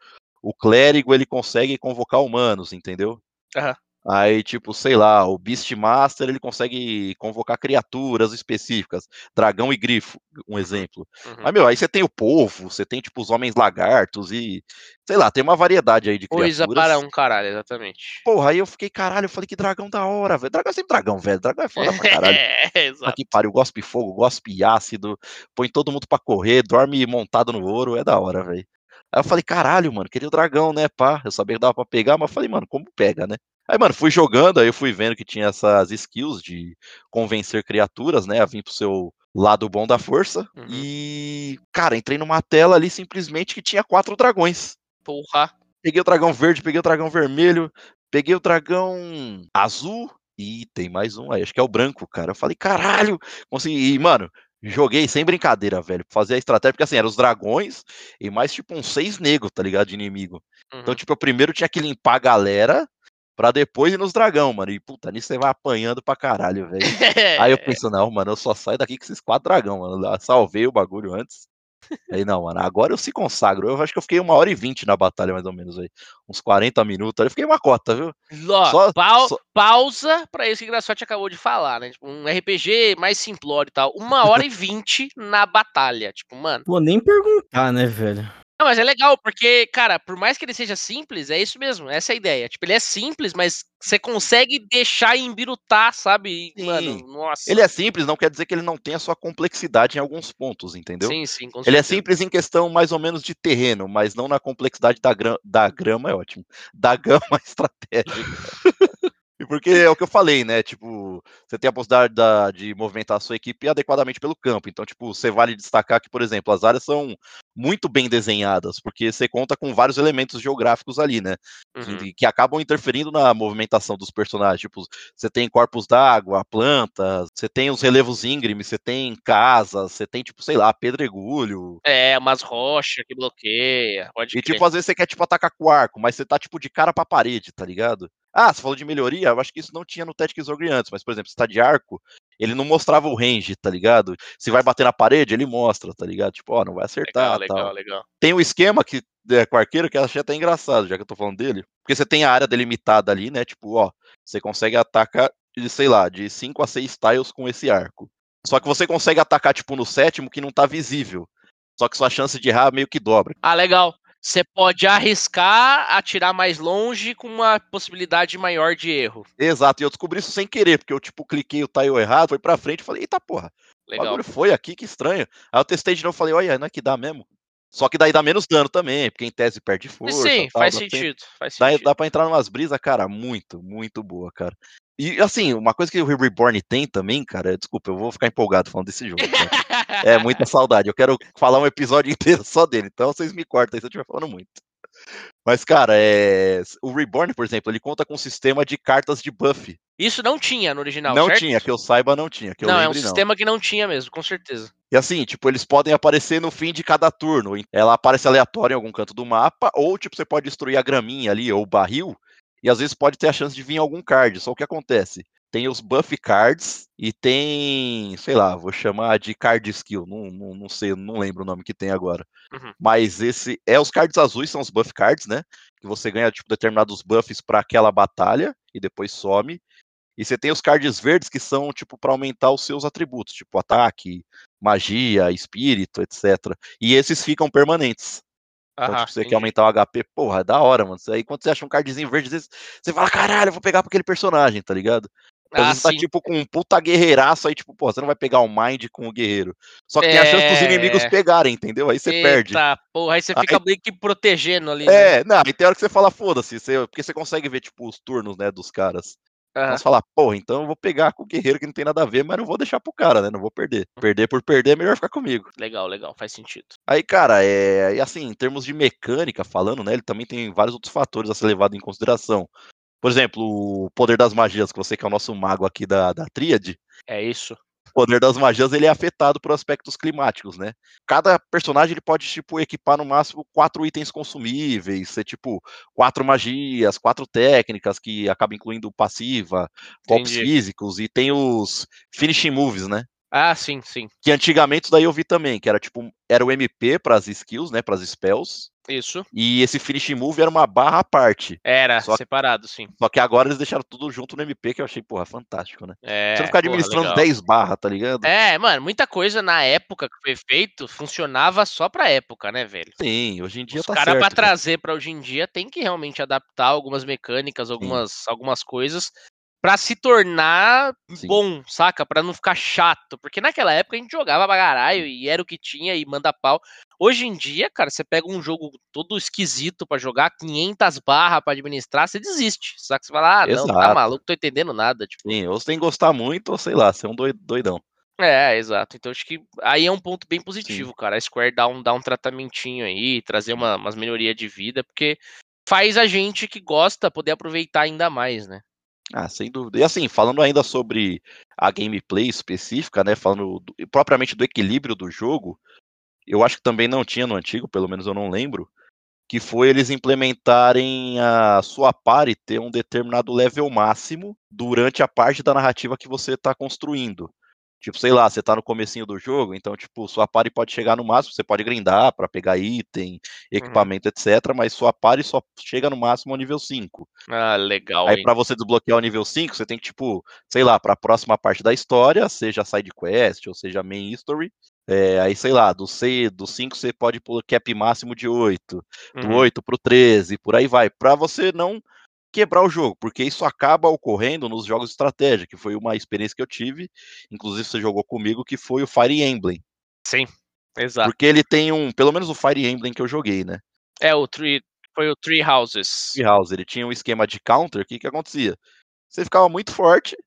o clérigo ele consegue convocar humanos, entendeu? Aham. Aí, tipo, sei lá, o Beastmaster ele consegue convocar criaturas específicas, dragão e grifo, um exemplo. Uhum. Mas, meu, aí você tem o povo, você tem, tipo, os homens lagartos e, sei lá, tem uma variedade aí de Coisa criaturas. para um caralho, exatamente. Porra, aí eu fiquei, caralho, eu falei que dragão da hora, velho. Dragão é sempre dragão, velho. Dragão é foda pra caralho. É, exato. que pariu, gospe fogo, gospe ácido, põe todo mundo pra correr, dorme montado no ouro, é da hora, velho. Aí eu falei, caralho, mano, queria o dragão, né, pá? Eu sabia que dava pra pegar, mas eu falei, mano, como pega, né? Aí, mano, fui jogando, aí eu fui vendo que tinha essas skills de convencer criaturas, né, a vir pro seu lado bom da força. Uhum. E, cara, entrei numa tela ali simplesmente que tinha quatro dragões. Porra. Peguei o dragão verde, peguei o dragão vermelho, peguei o dragão azul e tem mais um aí, acho que é o branco, cara. Eu falei, caralho, consegui. E, mano, joguei sem brincadeira, velho. Fazer a estratégia, porque assim, eram os dragões e mais tipo uns seis negros, tá ligado? De inimigo. Então, Uhum. tipo, eu primeiro tinha que limpar a galera pra depois ir nos dragão, mano. E puta, nisso você vai apanhando pra caralho, velho. Aí eu penso, não, mano, eu só saio daqui com esses quatro dragão, mano. Eu Salvei o bagulho antes. Aí não, mano, agora eu se consagro. Eu acho que eu fiquei uma hora e vinte na batalha, mais ou menos aí. Uns 40 minutos. Aí eu fiquei uma cota, viu? Ó, Só- pau- só- Pausa pra isso que o Graçote acabou de falar, né? Tipo, um RPG mais simplório e tal. Uma hora e vinte na batalha. Tipo, mano. Vou nem perguntar, né, velho? Não, mas é legal, porque, cara, por mais que ele seja simples, é isso mesmo, essa é a ideia. Tipo, ele é simples, mas você consegue deixar embirutar, sabe? E. Mano, nossa. Ele é simples, não quer dizer que ele não tenha sua complexidade em alguns pontos, entendeu? Sim, sim, com Ele é simples em questão mais ou menos de terreno, mas não na complexidade da, gra- da grama, é ótimo. Da gama estratégica. E porque é o que eu falei, né? Tipo, você tem a possibilidade da- de movimentar a sua equipe adequadamente pelo campo. Então, tipo, você vale destacar que, por exemplo, as áreas são muito bem desenhadas, porque você conta com vários elementos geográficos ali, né? Uhum. que, que acabam interferindo na movimentação dos personagens. Tipo, você tem corpos d'água, plantas, você tem os relevos íngremes, você tem casas, você tem, tipo, sei lá, pedregulho. É, umas rochas que bloqueia. Pode E, crer. tipo, às vezes você quer, tipo, atacar com arco, mas você tá, tipo, de cara pra parede, tá ligado? Ah, você falou de melhoria, eu acho que isso não tinha no Tactics Ogre antes, mas, por exemplo, você tá de arco, ele não mostrava o range, tá ligado? Se vai bater na parede, ele mostra, tá ligado? Tipo, ó, não vai acertar, legal, tal legal, legal. tem um esquema que é, com arqueiro que eu achei até engraçado, já que eu tô falando dele. Porque você tem a área delimitada ali, né? Tipo, ó, você consegue atacar, de, sei lá, de 5 a 6 tiles com esse arco. Só que você consegue atacar, tipo, no sétimo que não tá visível. Só que sua chance de errar meio que dobra. Ah, legal. Você pode arriscar atirar mais longe com uma possibilidade maior de erro. Exato, e eu descobri isso sem querer, porque eu, tipo, cliquei o tile errado, foi pra frente e falei, eita porra, o Legal. bagulho foi aqui, que estranho. Aí eu testei de novo e falei, olha, não é que dá mesmo. Só que daí dá menos dano também, porque em tese perde força. Sim, tal, faz dá sentido. Faz Dá, sentido. dá pra entrar numas brisas, cara, muito, muito boa, cara. E assim, uma coisa que o Reborn tem também, cara, desculpa, eu vou ficar empolgado falando desse jogo. cara. É muita saudade. Eu quero falar um episódio inteiro só dele, então vocês me cortam aí se eu estiver falando muito. Mas, cara, é... o Reborn, por exemplo, ele conta com um sistema de cartas de buff. Isso não tinha no original, não certo? tinha, que eu saiba, não tinha. Não, é um lembre, não. sistema que não tinha mesmo, com certeza. E assim, tipo, eles podem aparecer no fim de cada turno. Ela aparece aleatória em algum canto do mapa, ou tipo, você pode destruir a graminha ali, ou o barril, e às vezes pode ter a chance de vir algum card. Só o que acontece? Tem os buff cards e tem, sei lá, vou chamar de card skill. Não, não, não sei, não lembro o nome que tem agora. Uhum. Mas esse é os cards azuis, são os buff cards, né? Que você ganha tipo determinados buffs para aquela batalha e depois some. E você tem os cards verdes que são tipo para aumentar os seus atributos, tipo ataque, magia, espírito, etc. E esses ficam permanentes. Então, Aham, tipo, você quer entendi. aumentar o HP, porra, é da hora, mano. Aí quando você acha um cardzinho verde, às vezes você fala, caralho, eu vou pegar pra aquele personagem, tá ligado? Às Ah, vezes tá sim. tipo com um puta guerreiraço, aí tipo, pô, você não vai pegar o Mind com o guerreiro. Só que tem a chance dos É. inimigos pegarem, entendeu? Aí você perde. Eita, porra, aí você Aí- fica meio que protegendo ali. né? É, não, aí tem hora que você fala, foda-se, você- porque você consegue ver, tipo, os turnos, né, dos caras. Aham. Mas falar, porra, então eu vou pegar com o guerreiro que não tem nada a ver, mas não vou deixar pro cara, né? Não vou perder. Perder por perder é melhor ficar comigo. Legal, legal, faz sentido. Aí, cara, é. E assim, em termos de mecânica falando, né? Ele também tem vários outros fatores a ser levado em consideração. Por exemplo, o poder das magias, que você que é o nosso mago aqui da, da tríade. É isso. O poder das magias ele é afetado por aspectos climáticos, né? Cada personagem ele pode tipo equipar no máximo quatro itens consumíveis, ser tipo quatro magias, quatro técnicas que acabam incluindo passiva, golpes físicos e tem os finishing moves, né? Ah, sim, sim. Que antigamente daí eu vi também, que era tipo era o MP para as skills, né, para as spells, Isso. e esse finishing move era uma barra à parte. Era, Só- separado, sim. Só que agora eles deixaram tudo junto no MP, que eu achei, porra, fantástico, né? É, Você não ficar porra, administrando legal. 10 barras, tá ligado? É, mano, muita coisa na época que foi feito funcionava só pra época, né, velho? Sim, hoje em dia Os tá caras certo. pra cara. trazer pra hoje em dia tem que realmente adaptar algumas mecânicas, algumas, algumas coisas pra se tornar Sim. bom, saca? Pra não ficar chato, porque naquela época a gente jogava pra caralho e era o que tinha e manda pau. Hoje em dia, cara, você pega um jogo todo esquisito pra jogar, 500 barras pra administrar, você desiste, saca? Você fala, ah, não, tá Exato. maluco, tô entendendo nada, tipo. Sim, ou você tem que gostar muito, ou sei lá, ser um doi- doidão. É, exato. Então acho que aí é um ponto bem positivo, cara. A Square dá um, dá um tratamentinho aí, trazer uma, umas melhorias de vida, porque faz a gente que gosta poder aproveitar ainda mais, né? Ah, sem dúvida. E assim, falando ainda sobre a gameplay específica, né? Falando do- propriamente do equilíbrio do jogo, eu acho que também não tinha no antigo, pelo menos eu não lembro, que foi eles implementarem a sua party ter um determinado level máximo durante a parte da narrativa que você está construindo. Tipo, sei lá, você tá no comecinho do jogo, então, tipo, sua party pode chegar no máximo, você pode grindar para pegar item, equipamento, uhum. etc, mas sua party só chega no máximo ao nível 5. Ah, legal. Aí para você desbloquear o nível 5, você tem que, tipo, sei lá, para a próxima parte da história, seja side quest ou seja main history, é, aí, sei lá, do, C, do 5 você pode pôr cap máximo de 8, do uhum. 8 pro 13, por aí vai, para você não quebrar o jogo, porque isso acaba ocorrendo nos jogos de estratégia, que foi uma experiência que eu tive, inclusive você jogou comigo, que foi o Fire Emblem. Sim, exato. Porque ele tem um, pelo menos o Fire Emblem que eu joguei, né? É, o Tree, foi o Tree Houses. Tree House, ele tinha um esquema de counter, o que que acontecia? Você ficava muito forte,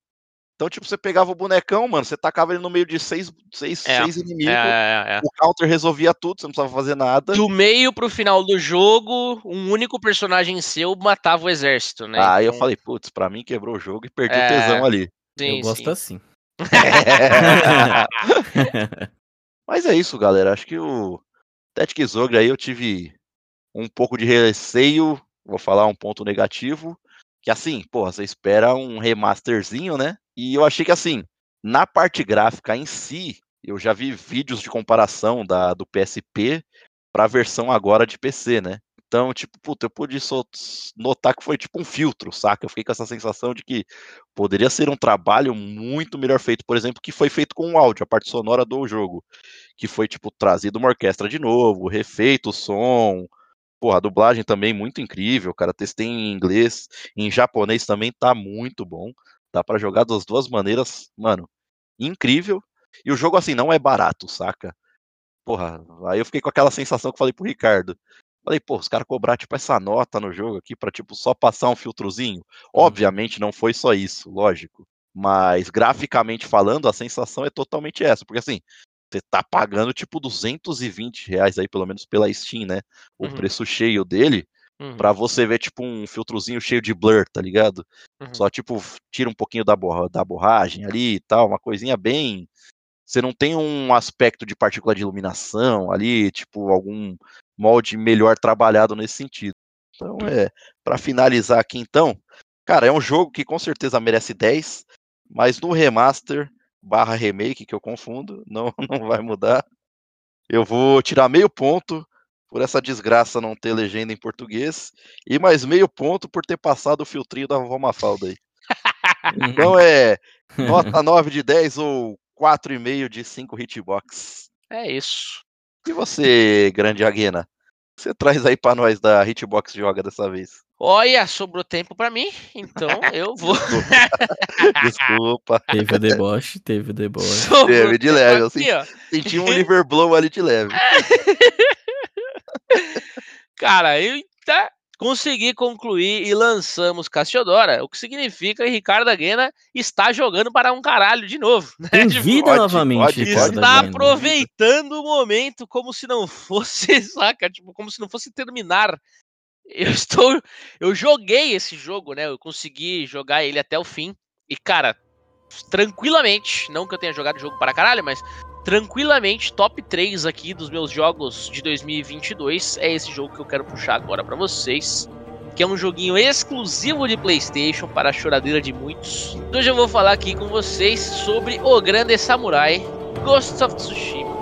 então, tipo, você pegava o bonecão, mano, você tacava ele no meio de seis, seis, é, seis inimigos, é, é, é, o counter resolvia tudo, você não precisava fazer nada. Do meio pro final do jogo, um único personagem seu matava o exército, né? Aí então... eu falei, putz, pra mim quebrou o jogo e perdi o é, tesão ali. Sim, eu gosto sim. assim. Mas é isso, galera. Acho que o Tactic Zogre aí eu tive um pouco de receio, vou falar um ponto negativo, que assim, porra, você espera um remasterzinho, né? E eu achei que assim, na parte gráfica em si, eu já vi vídeos de comparação da, do PSP para a versão agora de PC, né? Então, tipo, puta, eu pude notar que foi tipo um filtro, saca? Eu fiquei com essa sensação de que poderia ser um trabalho muito melhor feito, por exemplo, que foi feito com o áudio, a parte sonora do jogo, que foi tipo trazido uma orquestra de novo, refeito o som, porra, a dublagem também muito incrível, cara, testei em inglês, em japonês também tá muito bom. Dá para jogar das duas maneiras, mano, incrível. E o jogo, assim, não é barato, saca? Porra, aí eu fiquei com aquela sensação que eu falei pro Ricardo. Falei, pô, os caras cobrar, tipo, essa nota no jogo aqui pra, tipo, só passar um filtrozinho. Uhum. Obviamente não foi só isso, lógico. Mas, graficamente falando, a sensação é totalmente essa. Porque, assim, você tá pagando, tipo, 220 reais aí, pelo menos pela Steam, né? O uhum. preço cheio dele. Uhum. Pra você ver, tipo, um filtrozinho cheio de blur, tá ligado? Uhum. Só, tipo, tira um pouquinho da, borra, da borragem ali e tal, uma coisinha bem. Você não tem um aspecto de partícula de iluminação ali, tipo, algum molde melhor trabalhado nesse sentido. Então, é. para finalizar aqui, então, cara, é um jogo que com certeza merece 10, mas no remaster barra remake, que eu confundo, não, não vai mudar. Eu vou tirar meio ponto por essa desgraça não ter legenda em português, e mais meio ponto por ter passado o filtrinho da vovó Mafalda aí. então é nota 9 de 10 ou 4,5 de 5 hitbox. É isso. E você, grande Aguena? Você traz aí para nós da Hitbox Joga dessa vez? Olha, sobrou tempo para mim, então eu vou. Desculpa. Teve o deboche, teve o deboche. Sobrou teve de leve, eu senti, senti um liver blow ali de leve. Cara, eu tá, consegui concluir e lançamos Cassiodora, o que significa que Ricardo Aguena está jogando para um caralho de novo. Né? Em tipo, vida pode, novamente. Pode, pode, está aproveitando o momento como se não fosse, saca? Tipo, como se não fosse terminar. Eu estou. Eu joguei esse jogo, né? Eu consegui jogar ele até o fim. E, cara, tranquilamente, não que eu tenha jogado o jogo para caralho, mas tranquilamente top 3 aqui dos meus jogos de 2022 é esse jogo que eu quero puxar agora para vocês, que é um joguinho exclusivo de PlayStation para a choradeira de muitos. Hoje eu vou falar aqui com vocês sobre O Grande Samurai Ghost of Tsushima.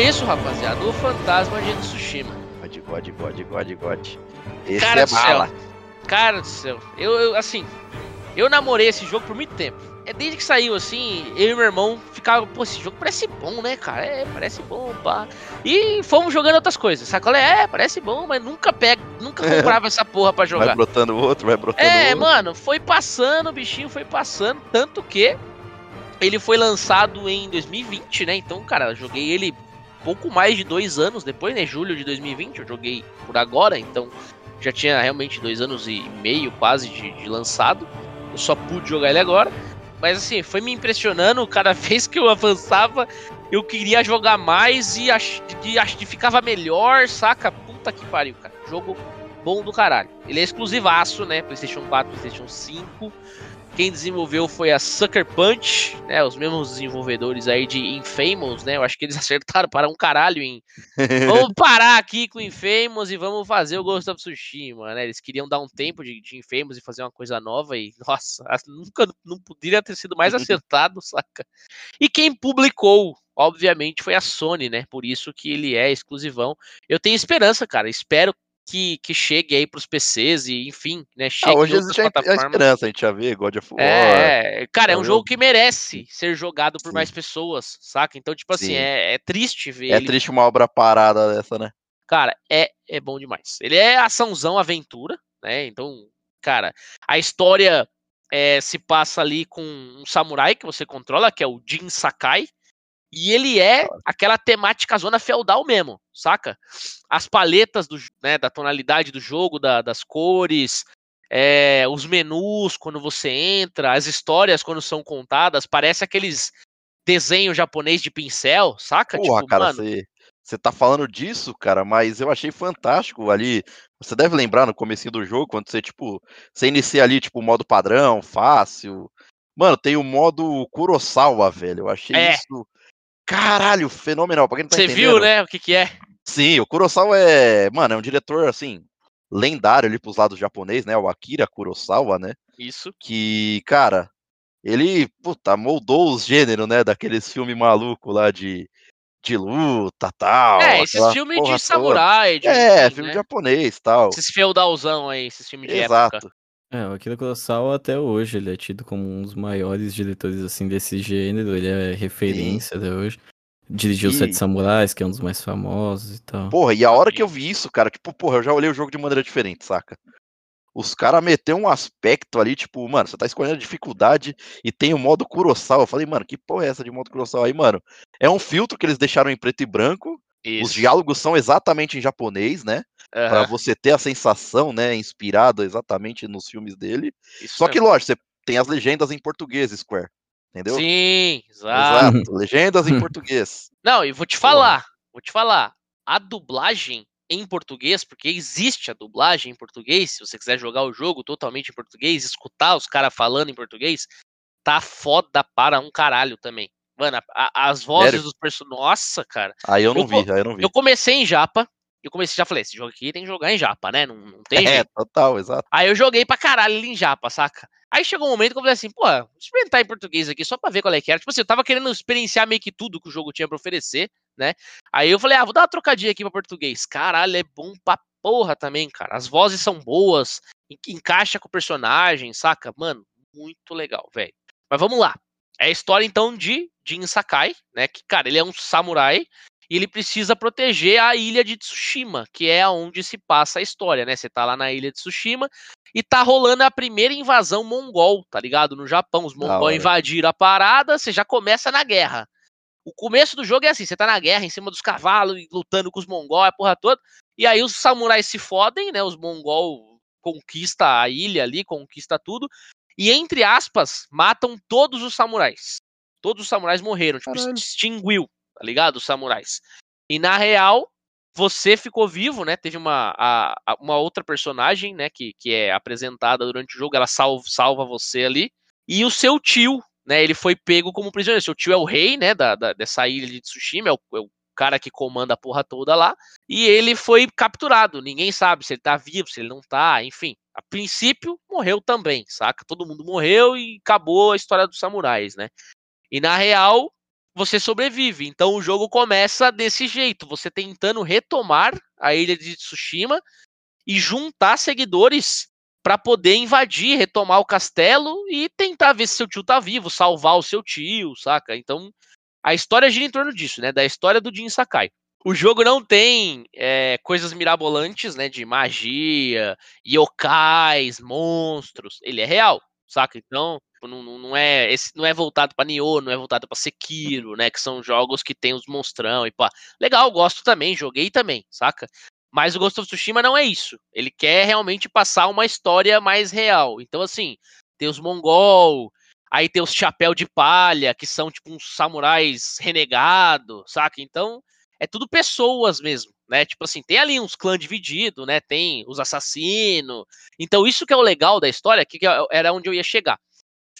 Isso, rapaziada. O Fantasma de Tsushima. God, God, God, God, God. Esse Cara é do bala. Céu. Cara do céu. Eu, eu, assim, eu namorei esse jogo por muito tempo. É desde que saiu, assim, eu e meu irmão ficava, pô, esse jogo parece bom, né, cara? É, parece bom, pá. E fomos jogando outras coisas. Sacolé, é, parece bom, mas nunca pega, nunca comprava essa porra pra jogar. Vai brotando outro, vai brotando é, outro. É, mano, foi passando, o bichinho foi passando, tanto que ele foi lançado em 2020, né? Então, cara, joguei ele pouco mais de dois anos depois, né? Julho de 2020, eu joguei por agora, então já tinha realmente dois anos e meio quase de, de lançado. Eu só pude jogar ele agora. mas assim, foi me impressionando cada vez que eu avançava, eu queria jogar mais e ach, que, que ficava melhor, saca? Puta que pariu, cara. Jogo bom do caralho. Ele é exclusivaço, né? PlayStation 4, PlayStation 5. Quem desenvolveu foi a Sucker Punch, né? Os mesmos desenvolvedores aí de Infamous, né? Eu acho que eles acertaram para um caralho em. vamos parar aqui com Infamous e vamos fazer o Ghost of Tsushima, né? Eles queriam dar um tempo de, de Infamous e fazer uma coisa nova e, nossa, nunca não poderia ter sido mais acertado, saca? E quem publicou obviamente foi a Sony, né? Por isso que ele é exclusivão. Eu tenho esperança, cara. Espero que, que chegue aí pros PCs e, enfim, né? Ah, chegue ah, hoje existe a, a esperança, a gente já vê God of War. É, cara, é um jogo que merece ser jogado por Sim. mais pessoas, saca? Então, tipo assim, é, é, triste ver. É ele... triste uma obra parada dessa, né? Cara, é, é bom demais. Ele é açãozão, aventura, né? Então, cara, a história é, se passa ali com um samurai que você controla, que é o Jin Sakai. E ele é aquela temática zona feudal mesmo, saca? As paletas do, né, da tonalidade do jogo, da, das cores, é, os menus quando você entra, as histórias quando são contadas, parece aqueles desenhos japonês de pincel, saca? Porra, tipo, cara, você, você tá falando disso, cara, mas eu achei fantástico ali. Você deve lembrar no começo do jogo, quando você, tipo, você inicia ali, tipo, modo padrão, fácil. Mano, tem o modo Kurosawa, velho. Eu achei é. isso Caralho, fenomenal. Pra quem não tá Você viu, né? O que que é? Sim, o Kurosawa é, mano, é um diretor assim lendário ali pros lados japonês, né? O Akira Kurosawa, né? Isso. Que, cara, ele, puta, moldou os gêneros, né? Daqueles filmes malucos lá de, de luta tal. É, esses filmes de samurai. De, é, filme né? japonês tal. Esses feudalzão aí, esses filmes de Exato. época. É, o Akira Kurosawa até hoje ele é tido como um dos maiores diretores assim desse gênero, ele é referência Sim. até hoje. Dirigiu e... Sete Samurais, que é um dos mais famosos e tal. Porra, e a hora que eu vi isso, cara, tipo, porra, eu já olhei o jogo de maneira diferente, saca? Os caras meteu um aspecto ali, tipo, mano, você tá escolhendo a dificuldade e tem o modo Kurosawa. Eu falei, mano, que porra é essa de modo Kurosawa aí, mano? É um filtro que eles deixaram em preto e branco. Isso. Os diálogos são exatamente em japonês, né? Uhum. para você ter a sensação, né, inspirada exatamente nos filmes dele. Isso Só que, lógico, você tem as legendas em português, Square. Entendeu? Sim, exato. exato. Legendas em português. Não, e vou te falar, vou te falar. A dublagem em português, porque existe a dublagem em português, se você quiser jogar o jogo totalmente em português, escutar os caras falando em português, tá foda para um caralho também. Mano, a, a, as vozes Sério? dos personagens. Nossa, cara. Aí eu não eu, vi, aí eu não vi. Eu comecei em Japa, eu comecei, já falei, esse jogo aqui tem que jogar em japa, né? Não, não tem É, jeito. total, exato. Aí eu joguei pra caralho ali em japa, saca? Aí chegou um momento que eu falei assim, pô, vou experimentar em português aqui só pra ver qual é que era. Tipo assim, eu tava querendo experienciar meio que tudo que o jogo tinha pra oferecer, né? Aí eu falei, ah, vou dar uma trocadinha aqui pra português. Caralho, é bom pra porra também, cara. As vozes são boas, encaixa com o personagem, saca? Mano, muito legal, velho. Mas vamos lá. É a história então de Jin Sakai, né? Que, cara, ele é um samurai e ele precisa proteger a ilha de Tsushima, que é onde se passa a história, né? Você tá lá na ilha de Tsushima e tá rolando a primeira invasão mongol, tá ligado? No Japão, os mongóis invadiram a parada, você já começa na guerra. O começo do jogo é assim, você tá na guerra, em cima dos cavalos, lutando com os mongóis, a porra toda, e aí os samurais se fodem, né? Os mongol conquista a ilha ali, conquista tudo, e entre aspas, matam todos os samurais. Todos os samurais morreram, tipo, Caralho. extinguiu, tá ligado? Os samurais. E na real, você ficou vivo, né? Teve uma, a, uma outra personagem, né? Que, que é apresentada durante o jogo, ela salva, salva você ali. E o seu tio, né? Ele foi pego como prisioneiro. Seu tio é o rei, né? Da, da dessa ilha de Tsushima, é o, é o cara que comanda a porra toda lá. E ele foi capturado. Ninguém sabe se ele tá vivo, se ele não tá, enfim. A princípio, morreu também, saca? Todo mundo morreu e acabou a história dos samurais, né? E na real, você sobrevive. Então o jogo começa desse jeito, você tentando retomar a ilha de Tsushima e juntar seguidores para poder invadir, retomar o castelo e tentar ver se seu tio tá vivo, salvar o seu tio, saca? Então a história gira em torno disso, né? Da história do Jin Sakai. O jogo não tem é, coisas mirabolantes, né? De magia, yokais, monstros. Ele é real, saca? Então Tipo, não, não, é, esse não é voltado para Nioh, não é voltado para Sekiro, né? Que são jogos que tem os monstrão e pá. Legal, gosto também, joguei também, saca? Mas o Ghost of Tsushima não é isso. Ele quer realmente passar uma história mais real. Então, assim, tem os mongol, Aí tem os chapéu de palha, que são tipo uns samurais renegados, saca? Então, é tudo pessoas mesmo, né? Tipo assim, tem ali uns clãs divididos, né? Tem os assassinos. Então, isso que é o legal da história, que é, era onde eu ia chegar.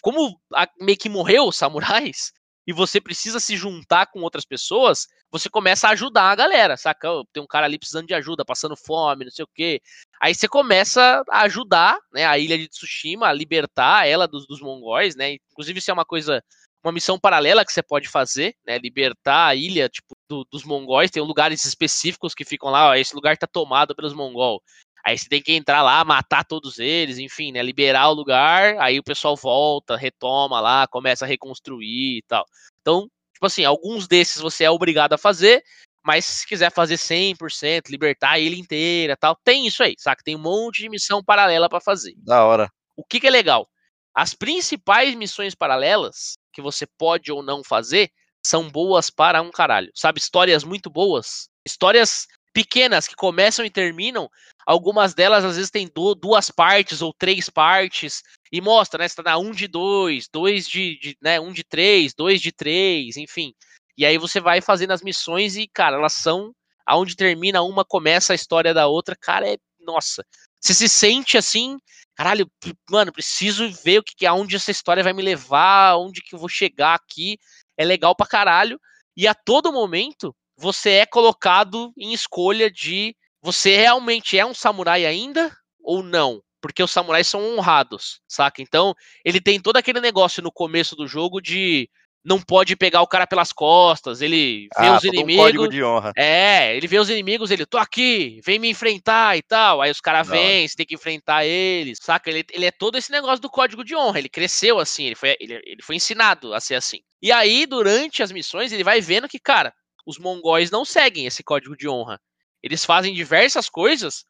Como a, meio que morreu os samurais, e você precisa se juntar com outras pessoas, você começa a ajudar a galera, saca? Tem um cara ali precisando de ajuda, passando fome, não sei o quê. Aí você começa a ajudar, né, a ilha de Tsushima, a libertar ela dos, dos mongóis, né? Inclusive isso é uma coisa, uma missão paralela que você pode fazer, né? Libertar a ilha, tipo, do, dos mongóis. Tem lugares específicos que ficam lá, ó, esse lugar tá tomado pelos mongol. Aí você tem que entrar lá, matar todos eles, enfim, né? Liberar o lugar, aí o pessoal volta, retoma lá, começa a reconstruir e tal. Então, tipo assim, alguns desses você é obrigado a fazer, mas se quiser fazer 100%, libertar a ilha inteira tal, tem isso aí, saca? Tem um monte de missão paralela para fazer. Da hora. O que, que é legal? As principais missões paralelas que você pode ou não fazer são boas para um caralho. Sabe, histórias muito boas. Histórias pequenas que começam e terminam. Algumas delas às vezes tem duas partes ou três partes e mostra, né? Você tá na 1 um de 2, 2 de, de, né, 1 um de 3, 2 de 3, enfim. E aí você vai fazendo as missões e, cara, elas são aonde termina uma, começa a história da outra, cara, é nossa. Você se sente assim, caralho, mano, preciso ver o que aonde essa história vai me levar, onde que eu vou chegar aqui. É legal pra caralho. E a todo momento você é colocado em escolha de você realmente é um samurai ainda ou não? Porque os samurais são honrados, saca? Então, ele tem todo aquele negócio no começo do jogo de não pode pegar o cara pelas costas, ele vê ah, os inimigos. Um código de honra. É, ele vê os inimigos, ele, tô aqui, vem me enfrentar e tal. Aí os caras vêm, você tem que enfrentar eles, saca? Ele, ele é todo esse negócio do código de honra, ele cresceu assim, ele foi, ele, ele foi ensinado a ser assim. E aí, durante as missões, ele vai vendo que, cara, os mongóis não seguem esse código de honra. Eles fazem diversas coisas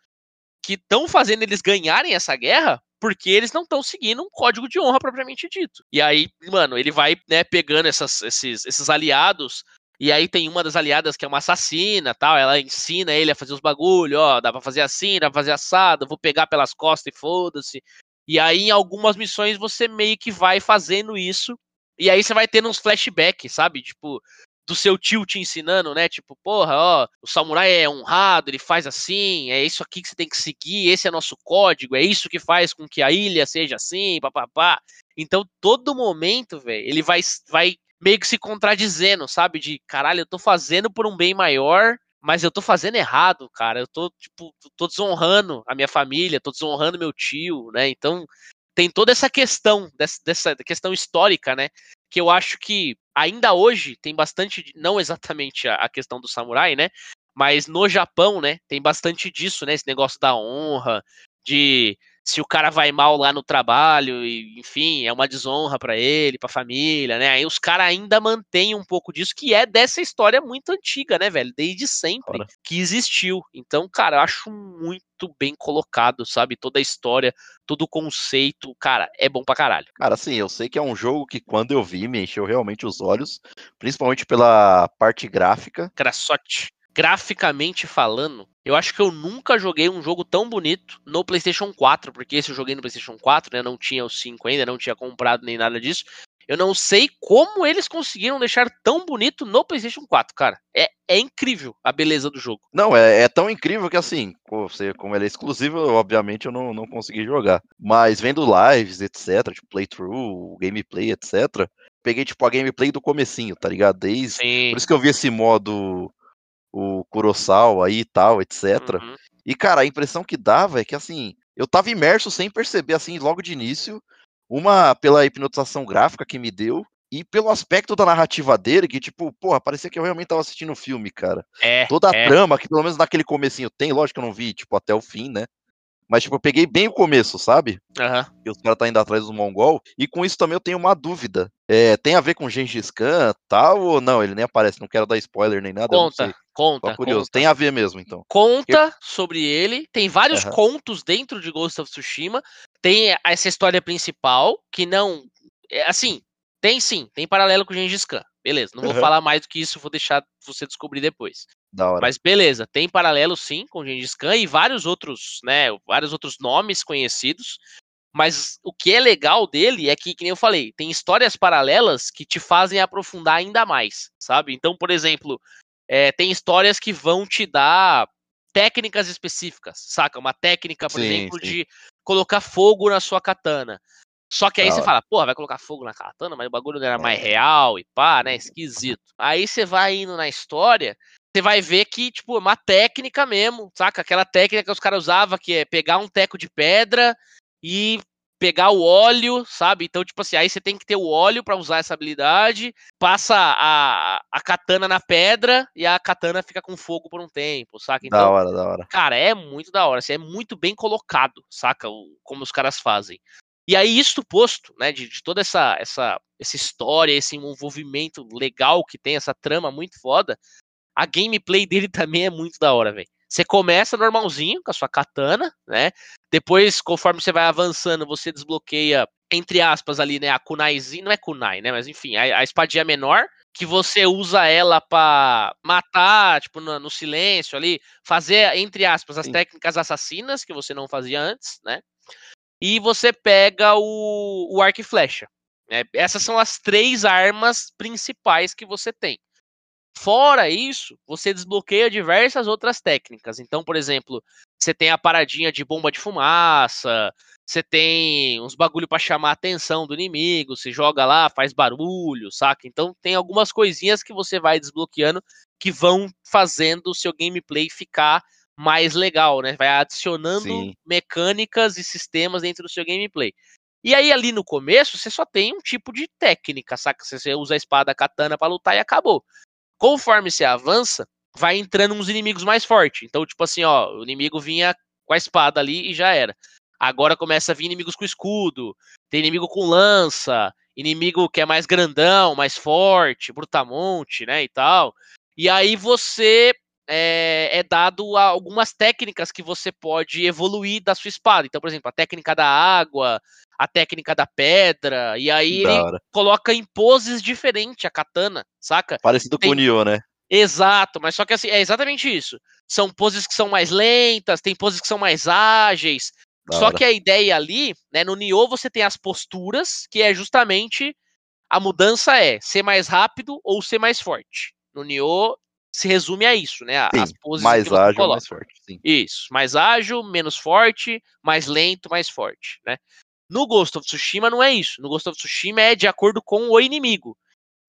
que estão fazendo eles ganharem essa guerra porque eles não estão seguindo um código de honra propriamente dito. E aí, mano, ele vai né, pegando essas, esses, esses aliados. E aí tem uma das aliadas que é uma assassina, tal. Ela ensina ele a fazer os bagulho, ó, dá pra fazer assim, dá pra fazer assado, vou pegar pelas costas e foda-se. E aí, em algumas missões, você meio que vai fazendo isso. E aí você vai tendo uns flashbacks, sabe? Tipo, do seu tio te ensinando, né? Tipo, porra, ó, o samurai é honrado, ele faz assim, é isso aqui que você tem que seguir, esse é nosso código, é isso que faz com que a ilha seja assim, papapá. Então, todo momento, velho, ele vai, vai meio que se contradizendo, sabe? De caralho, eu tô fazendo por um bem maior, mas eu tô fazendo errado, cara. Eu tô, tipo, tô desonrando a minha família, tô desonrando meu tio, né? Então, tem toda essa questão, dessa, dessa questão histórica, né? Que eu acho que ainda hoje tem bastante, não exatamente a, a questão do samurai, né? Mas no Japão, né, tem bastante disso, né? Esse negócio da honra, de se o cara vai mal lá no trabalho, e, enfim, é uma desonra para ele, pra família, né? Aí os caras ainda mantêm um pouco disso, que é dessa história muito antiga, né, velho? Desde sempre Ora. que existiu. Então, cara, eu acho muito bem colocado, sabe? Toda a história, todo o conceito, cara, é bom pra caralho. Cara, assim, eu sei que é um jogo que quando eu vi me encheu realmente os olhos, principalmente pela parte gráfica. Craçote graficamente falando, eu acho que eu nunca joguei um jogo tão bonito no PlayStation 4, porque esse eu joguei no PlayStation 4, né? Não tinha o 5 ainda, não tinha comprado nem nada disso. Eu não sei como eles conseguiram deixar tão bonito no PlayStation 4, cara. É, é incrível a beleza do jogo. Não, é, é tão incrível que assim, você, como ele é exclusivo, obviamente eu não, não consegui jogar. Mas vendo lives, etc., tipo playthrough, gameplay, etc., peguei tipo a gameplay do comecinho, tá ligado? Desde. Sim. Por isso que eu vi esse modo o Kurosawa aí e tal, etc. Uhum. E, cara, a impressão que dava é que, assim, eu tava imerso sem perceber, assim, logo de início, uma pela hipnotização gráfica que me deu, e pelo aspecto da narrativa dele, que, tipo, porra, parecia que eu realmente tava assistindo o um filme, cara. É, Toda a é. trama, que pelo menos naquele comecinho tem, lógico que eu não vi, tipo, até o fim, né? Mas, tipo, eu peguei bem o começo, sabe? Uhum. E os caras tá indo atrás do Mongol. E com isso também eu tenho uma dúvida. É, tem a ver com Gengis Khan tal ou não? Ele nem aparece, não quero dar spoiler nem nada. Conta, conta. Tô curioso. Conta. Tem a ver mesmo, então. Conta eu... sobre ele. Tem vários uhum. contos dentro de Ghost of Tsushima. Tem essa história principal, que não. É, assim, tem sim, tem paralelo com Gengis Khan. Beleza, não vou uhum. falar mais do que isso, vou deixar você descobrir depois. Da hora. Mas beleza, tem paralelo sim com Gengis Khan e vários outros, né, vários outros nomes conhecidos. Mas o que é legal dele é que, que nem eu falei, tem histórias paralelas que te fazem aprofundar ainda mais, sabe? Então, por exemplo, é, tem histórias que vão te dar técnicas específicas, saca? Uma técnica, por sim, exemplo, sim. de colocar fogo na sua katana. Só que aí você fala, porra, vai colocar fogo na katana, mas o bagulho não era mais é. real e pá, né? Esquisito. Aí você vai indo na história, você vai ver que, tipo, é uma técnica mesmo, saca? Aquela técnica que os caras usavam, que é pegar um teco de pedra e pegar o óleo, sabe? Então, tipo assim, aí você tem que ter o óleo para usar essa habilidade, passa a, a katana na pedra e a katana fica com fogo por um tempo, saca? Então, da hora, da hora. Cara, é muito da hora, assim, é muito bem colocado, saca? Como os caras fazem. E aí, isto posto, né, de, de, toda essa, essa, essa história, esse envolvimento legal que tem, essa trama muito foda, a gameplay dele também é muito da hora, velho. Você começa normalzinho, com a sua katana, né? Depois, conforme você vai avançando, você desbloqueia, entre aspas, ali, né? A kunaizinha, não é kunai, né? Mas enfim, a, a espadinha menor, que você usa ela para matar, tipo, no, no, silêncio ali, fazer, entre aspas, as Sim. técnicas assassinas que você não fazia antes, né? e você pega o, o arco e flecha. Né? Essas são as três armas principais que você tem. Fora isso, você desbloqueia diversas outras técnicas. Então, por exemplo, você tem a paradinha de bomba de fumaça, você tem uns bagulho para chamar a atenção do inimigo, você joga lá, faz barulho, saca? Então tem algumas coisinhas que você vai desbloqueando que vão fazendo o seu gameplay ficar mais legal, né? Vai adicionando Sim. mecânicas e sistemas dentro do seu gameplay. E aí, ali no começo, você só tem um tipo de técnica, saca? Você usa a espada katana para lutar e acabou. Conforme você avança, vai entrando uns inimigos mais fortes. Então, tipo assim, ó, o inimigo vinha com a espada ali e já era. Agora começa a vir inimigos com escudo, tem inimigo com lança, inimigo que é mais grandão, mais forte, brutamonte, né, e tal. E aí você é, é, dado algumas técnicas que você pode evoluir da sua espada. Então, por exemplo, a técnica da água, a técnica da pedra, e aí da ele hora. coloca em poses diferentes a katana, saca? Parecido tem... com o Nioh, né? Exato, mas só que assim, é exatamente isso. São poses que são mais lentas, tem poses que são mais ágeis. Da só hora. que a ideia ali, né, no Nioh você tem as posturas, que é justamente a mudança é ser mais rápido ou ser mais forte. No Nioh se resume a isso, né? Sim, as poses mais ágil, mais forte. Sim. Isso, mais ágil, menos forte, mais lento, mais forte, né? No Ghost of Tsushima não é isso. No Ghost of Tsushima é de acordo com o inimigo.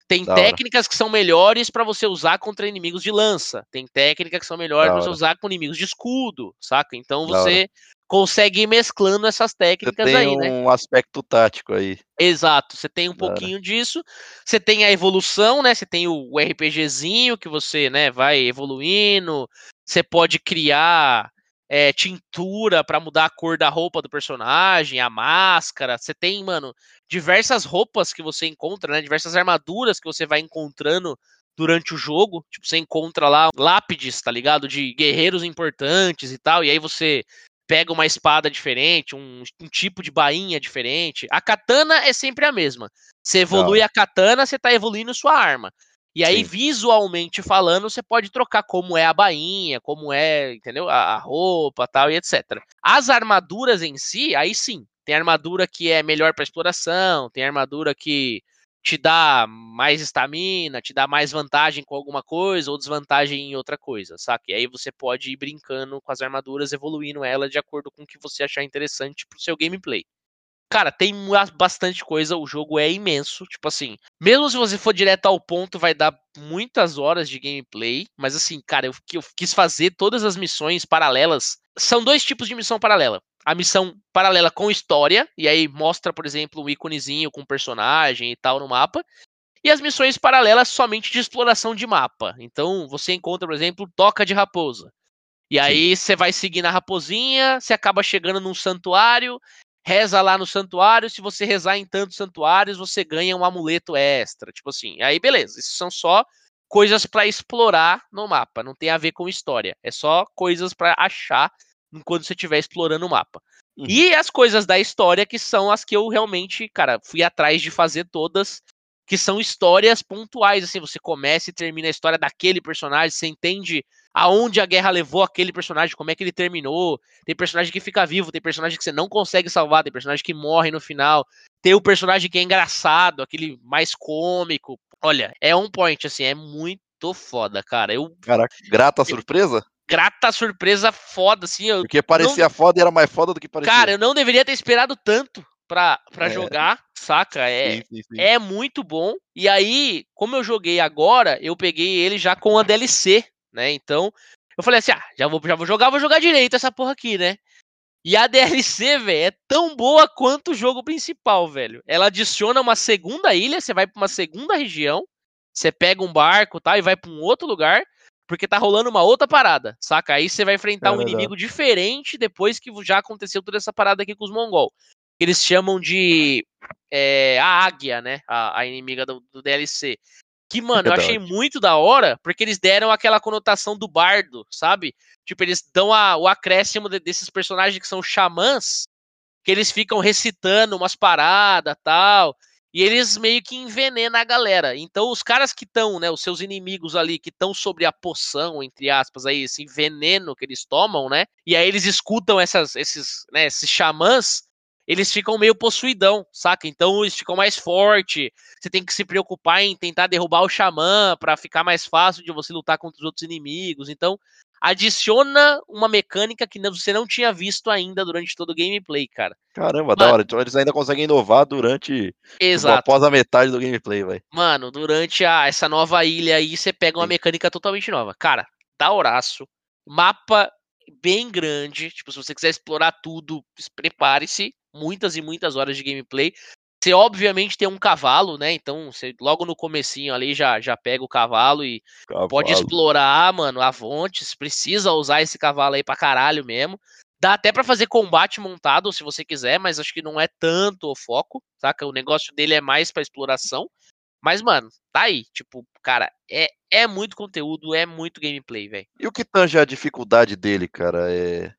Tem da técnicas hora. que são melhores para você usar contra inimigos de lança. Tem técnicas que são melhores para você usar com inimigos de escudo, saca? Então você consegue ir mesclando essas técnicas tem aí, um né? um aspecto tático aí. Exato, você tem um pouquinho disso. Você tem a evolução, né? Você tem o RPGzinho que você, né, vai evoluindo. Você pode criar é, tintura para mudar a cor da roupa do personagem, a máscara. Você tem, mano, diversas roupas que você encontra, né? Diversas armaduras que você vai encontrando durante o jogo. Tipo, você encontra lá lápides, tá ligado? De guerreiros importantes e tal. E aí você pega uma espada diferente, um, um, tipo de bainha diferente. A katana é sempre a mesma. Você evolui Não. a katana, você tá evoluindo sua arma. E aí, sim. visualmente falando, você pode trocar como é a bainha, como é, entendeu? A, a roupa tal e etc. As armaduras em si, aí sim. Tem armadura que é melhor para exploração, tem armadura que te dá mais estamina, te dá mais vantagem com alguma coisa ou desvantagem em outra coisa, saca? E aí você pode ir brincando com as armaduras, evoluindo ela de acordo com o que você achar interessante pro seu gameplay. Cara, tem bastante coisa, o jogo é imenso, tipo assim, mesmo se você for direto ao ponto, vai dar muitas horas de gameplay, mas assim, cara, eu, eu quis fazer todas as missões paralelas. São dois tipos de missão paralela a missão paralela com história, e aí mostra, por exemplo, um íconezinho com personagem e tal no mapa. E as missões paralelas somente de exploração de mapa. Então você encontra, por exemplo, Toca de Raposa. E aí você vai seguindo a raposinha, você acaba chegando num santuário, reza lá no santuário. Se você rezar em tantos santuários, você ganha um amuleto extra. Tipo assim. Aí beleza, isso são só coisas para explorar no mapa, não tem a ver com história. É só coisas para achar enquanto você estiver explorando o mapa. Uhum. E as coisas da história que são as que eu realmente, cara, fui atrás de fazer todas, que são histórias pontuais, assim, você começa e termina a história daquele personagem, você entende aonde a guerra levou aquele personagem, como é que ele terminou. Tem personagem que fica vivo, tem personagem que você não consegue salvar, tem personagem que morre no final. Tem o personagem que é engraçado, aquele mais cômico. Olha, é um point, assim, é muito foda, cara. Eu. Caraca, grata surpresa? Grata surpresa foda, assim. Eu Porque parecia não... foda e era mais foda do que parecia. Cara, eu não deveria ter esperado tanto pra, pra é. jogar, saca? É, sim, sim, sim. é muito bom. E aí, como eu joguei agora, eu peguei ele já com a DLC, né? Então, eu falei assim: ah, já vou, já vou jogar, vou jogar direito essa porra aqui, né? E a DLC, velho, é tão boa quanto o jogo principal, velho. Ela adiciona uma segunda ilha, você vai para uma segunda região, você pega um barco, tá, e vai para um outro lugar, porque tá rolando uma outra parada, saca? Aí você vai enfrentar é um inimigo diferente depois que já aconteceu toda essa parada aqui com os mongol. Eles chamam de é, a águia, né? A, a inimiga do, do DLC. Que, mano, eu achei muito da hora, porque eles deram aquela conotação do bardo, sabe? Tipo, eles dão a, o acréscimo de, desses personagens que são xamãs, que eles ficam recitando umas paradas tal. E eles meio que envenenam a galera. Então, os caras que estão, né, os seus inimigos ali, que estão sobre a poção, entre aspas, aí, esse veneno que eles tomam, né? E aí eles escutam essas, esses, né, esses xamãs eles ficam meio possuidão, saca? Então eles ficam mais forte. Você tem que se preocupar em tentar derrubar o xamã para ficar mais fácil de você lutar contra os outros inimigos. Então adiciona uma mecânica que você não tinha visto ainda durante todo o gameplay, cara. Caramba, Mano, da hora. Então eles ainda conseguem inovar durante. Tipo, Exato. Tipo, após a metade do gameplay, velho. Mano, durante a, essa nova ilha aí, você pega uma Sim. mecânica totalmente nova. Cara, da horaço. Mapa bem grande. Tipo, se você quiser explorar tudo, prepare-se muitas e muitas horas de gameplay. Você obviamente tem um cavalo, né? Então você logo no comecinho ali já, já pega o cavalo e cavalo. pode explorar, mano, a Vontes. Precisa usar esse cavalo aí pra caralho mesmo. Dá até para fazer combate montado se você quiser, mas acho que não é tanto o foco, saca? O negócio dele é mais para exploração. Mas, mano, tá aí. Tipo, cara, é, é muito conteúdo, é muito gameplay, velho. E o que tange a dificuldade dele, cara, é.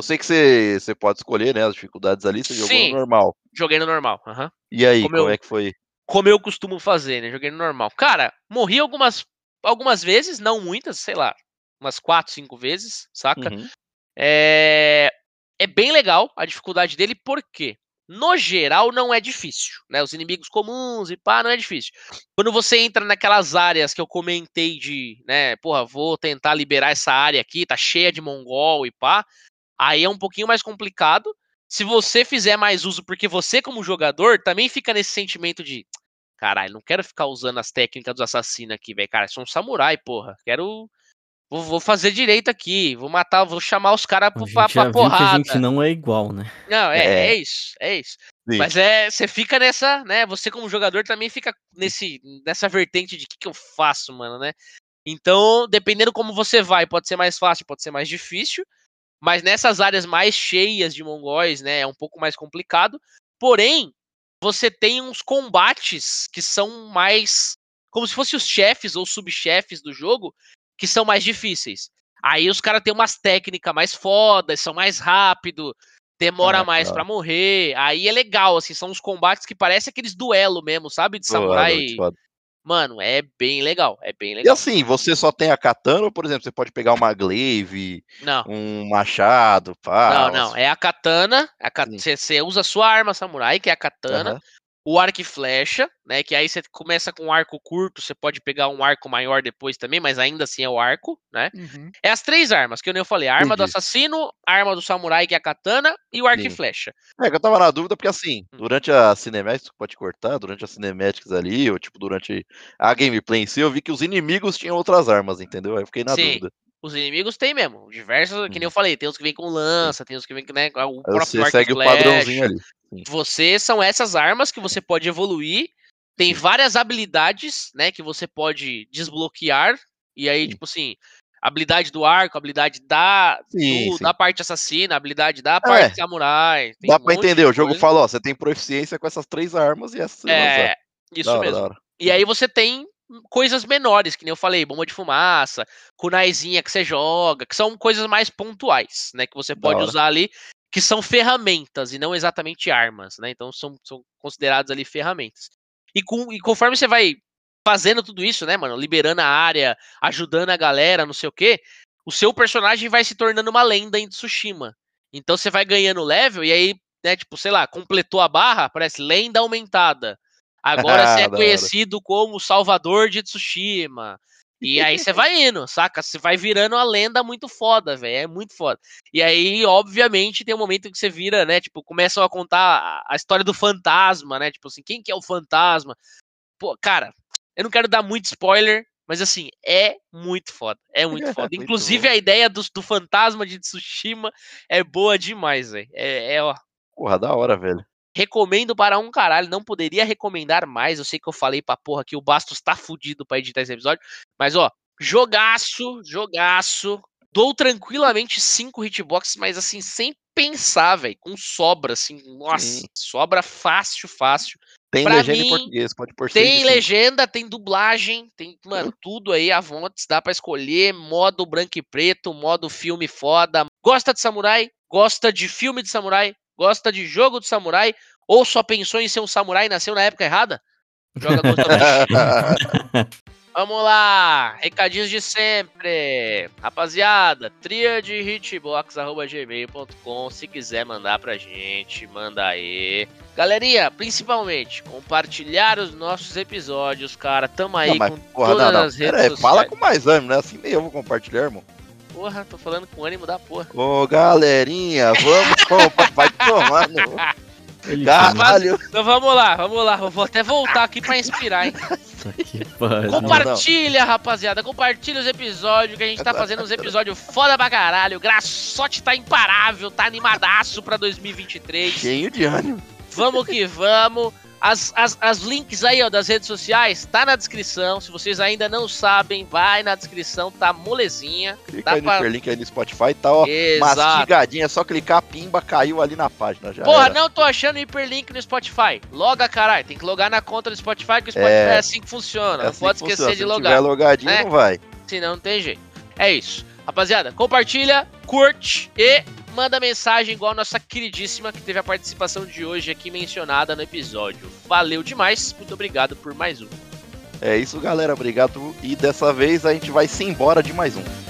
Eu sei que você, você pode escolher, né, as dificuldades ali, você Sim, jogou no normal. Joguei no normal, uhum. E aí, como, como eu, é que foi? Como eu costumo fazer, né, joguei no normal. Cara, morri algumas, algumas vezes, não muitas, sei lá, umas quatro, cinco vezes, saca? Uhum. É... é bem legal a dificuldade dele, por quê? No geral, não é difícil, né? Os inimigos comuns e pá, não é difícil. Quando você entra naquelas áreas que eu comentei de, né, porra, vou tentar liberar essa área aqui, tá cheia de mongol e pá, Aí é um pouquinho mais complicado. Se você fizer mais uso, porque você, como jogador, também fica nesse sentimento de. Caralho, não quero ficar usando as técnicas dos assassinos aqui, velho. Cara, sou um samurai, porra. Quero. Vou, vou fazer direito aqui. Vou matar, vou chamar os caras pra, pra porrada. a gente não é igual, né? Não, é, é. é isso, é isso. Sim. Mas é, você fica nessa, né? Você como jogador também fica nesse, nessa vertente de o que, que eu faço, mano, né? Então, dependendo como você vai, pode ser mais fácil, pode ser mais difícil. Mas nessas áreas mais cheias de mongóis, né, é um pouco mais complicado. Porém, você tem uns combates que são mais como se fossem os chefes ou subchefes do jogo, que são mais difíceis. Aí os caras têm umas técnicas mais fodas, são mais rápido, demora é, mais para morrer. Aí é legal, assim, são uns combates que parecem aqueles duelo mesmo, sabe? De samurai. Mano, é bem legal, é bem legal. E assim, você só tem a katana ou, por exemplo, você pode pegar uma glaive, não. um machado, pá? Não, não, é a katana, a kat... você, você, usa a sua arma samurai, que é a katana, uhum o arco e flecha, né? Que aí você começa com um arco curto, você pode pegar um arco maior depois também, mas ainda assim é o arco, né? Uhum. É as três armas, que eu nem falei: a arma Entendi. do assassino, a arma do samurai, que é a katana, e o arco Sim. e flecha. É, que eu tava na dúvida, porque assim, hum. durante a cinemática, pode cortar, durante as cinemáticas ali, ou tipo, durante a gameplay em si, eu vi que os inimigos tinham outras armas, entendeu? Aí eu fiquei na Sim. dúvida. Os inimigos tem mesmo, diversos, que nem eu uhum. falei, tem os que vêm com lança, tem os que vêm com né, o próprio Você segue o padrãozinho ali. Você são essas armas que você pode evoluir. Tem várias habilidades, né, que você pode desbloquear. E aí, sim. tipo assim, habilidade do arco, habilidade da, sim, do, sim. da parte assassina, habilidade da parte é, samurai. Dá um pra entender, o jogo fala, ó, você tem proficiência com essas três armas e essas. É, isso da mesmo. E aí você tem coisas menores, que nem eu falei, bomba de fumaça, kunaizinha que você joga, que são coisas mais pontuais, né, que você pode usar ali que são ferramentas e não exatamente armas, né? Então são, são considerados ali ferramentas. E, com, e conforme você vai fazendo tudo isso, né, mano? Liberando a área, ajudando a galera, não sei o quê. O seu personagem vai se tornando uma lenda em Tsushima. Então você vai ganhando level e aí, né, tipo, sei lá, completou a barra, parece lenda aumentada. Agora você é conhecido como Salvador de Tsushima. E aí você vai indo, saca? Você vai virando uma lenda muito foda, velho. É muito foda. E aí, obviamente, tem um momento que você vira, né? Tipo, começam a contar a história do fantasma, né? Tipo assim, quem que é o fantasma? Pô, cara, eu não quero dar muito spoiler, mas assim, é muito foda. É muito foda. muito Inclusive, bom. a ideia do, do fantasma de Tsushima é boa demais, velho. É, é, ó. Porra, da hora, velho. Recomendo para um caralho, não poderia recomendar mais. Eu sei que eu falei pra porra que o Bastos tá fudido pra editar esse episódio. Mas, ó, jogaço, jogaço. Dou tranquilamente cinco hitboxes, mas assim, sem pensar, velho. Com sobra, assim. Nossa, Sim. sobra fácil, fácil. Tem pra legenda mim, em português, pode pôr Tem legenda, tem dublagem, tem, mano, tudo aí à vontade, dá para escolher, modo branco e preto, modo filme foda. Gosta de samurai? Gosta de filme de samurai? Gosta de jogo de samurai? Ou só pensou em ser um samurai e nasceu na época errada? Joga Vamos lá, recadinhos de sempre. Rapaziada, triadehitbox.gmail.com Se quiser mandar pra gente, manda aí. Galerinha, principalmente, compartilhar os nossos episódios, cara. Tamo aí não, mas, com porra, todas não, não. as redes Pera sociais. Fala com mais ânimo, né? Assim nem eu vou compartilhar, irmão. Porra, tô falando com ânimo da porra. Ô, galerinha, vamos comprar. Vai tomar no... Caralho. Então vamos lá, vamos lá. vou até voltar aqui pra inspirar, hein? Compartilha, rapaziada. Compartilha os episódios que a gente tá fazendo uns episódios foda pra caralho. O Graçote tá imparável, tá animadaço pra 2023. Cheio de ânimo. Vamos que vamos. As, as, as links aí, ó, das redes sociais, tá na descrição. Se vocês ainda não sabem, vai na descrição, tá molezinha. Clica aí no hiperlink aí no Spotify, tá, ó, Exato. mastigadinha, é só clicar, pimba, caiu ali na página já. Porra, era. não tô achando hiperlink no Spotify. Loga, caralho, tem que logar na conta do Spotify, que o Spotify é, é assim que funciona. É assim não pode esquecer funciona. de logar. Se tiver logadinho, né? não vai. Senão não tem jeito. É isso. Rapaziada, compartilha, curte e manda mensagem igual a nossa queridíssima que teve a participação de hoje aqui mencionada no episódio. Valeu demais, muito obrigado por mais um. É isso, galera. Obrigado. E dessa vez a gente vai se embora de mais um.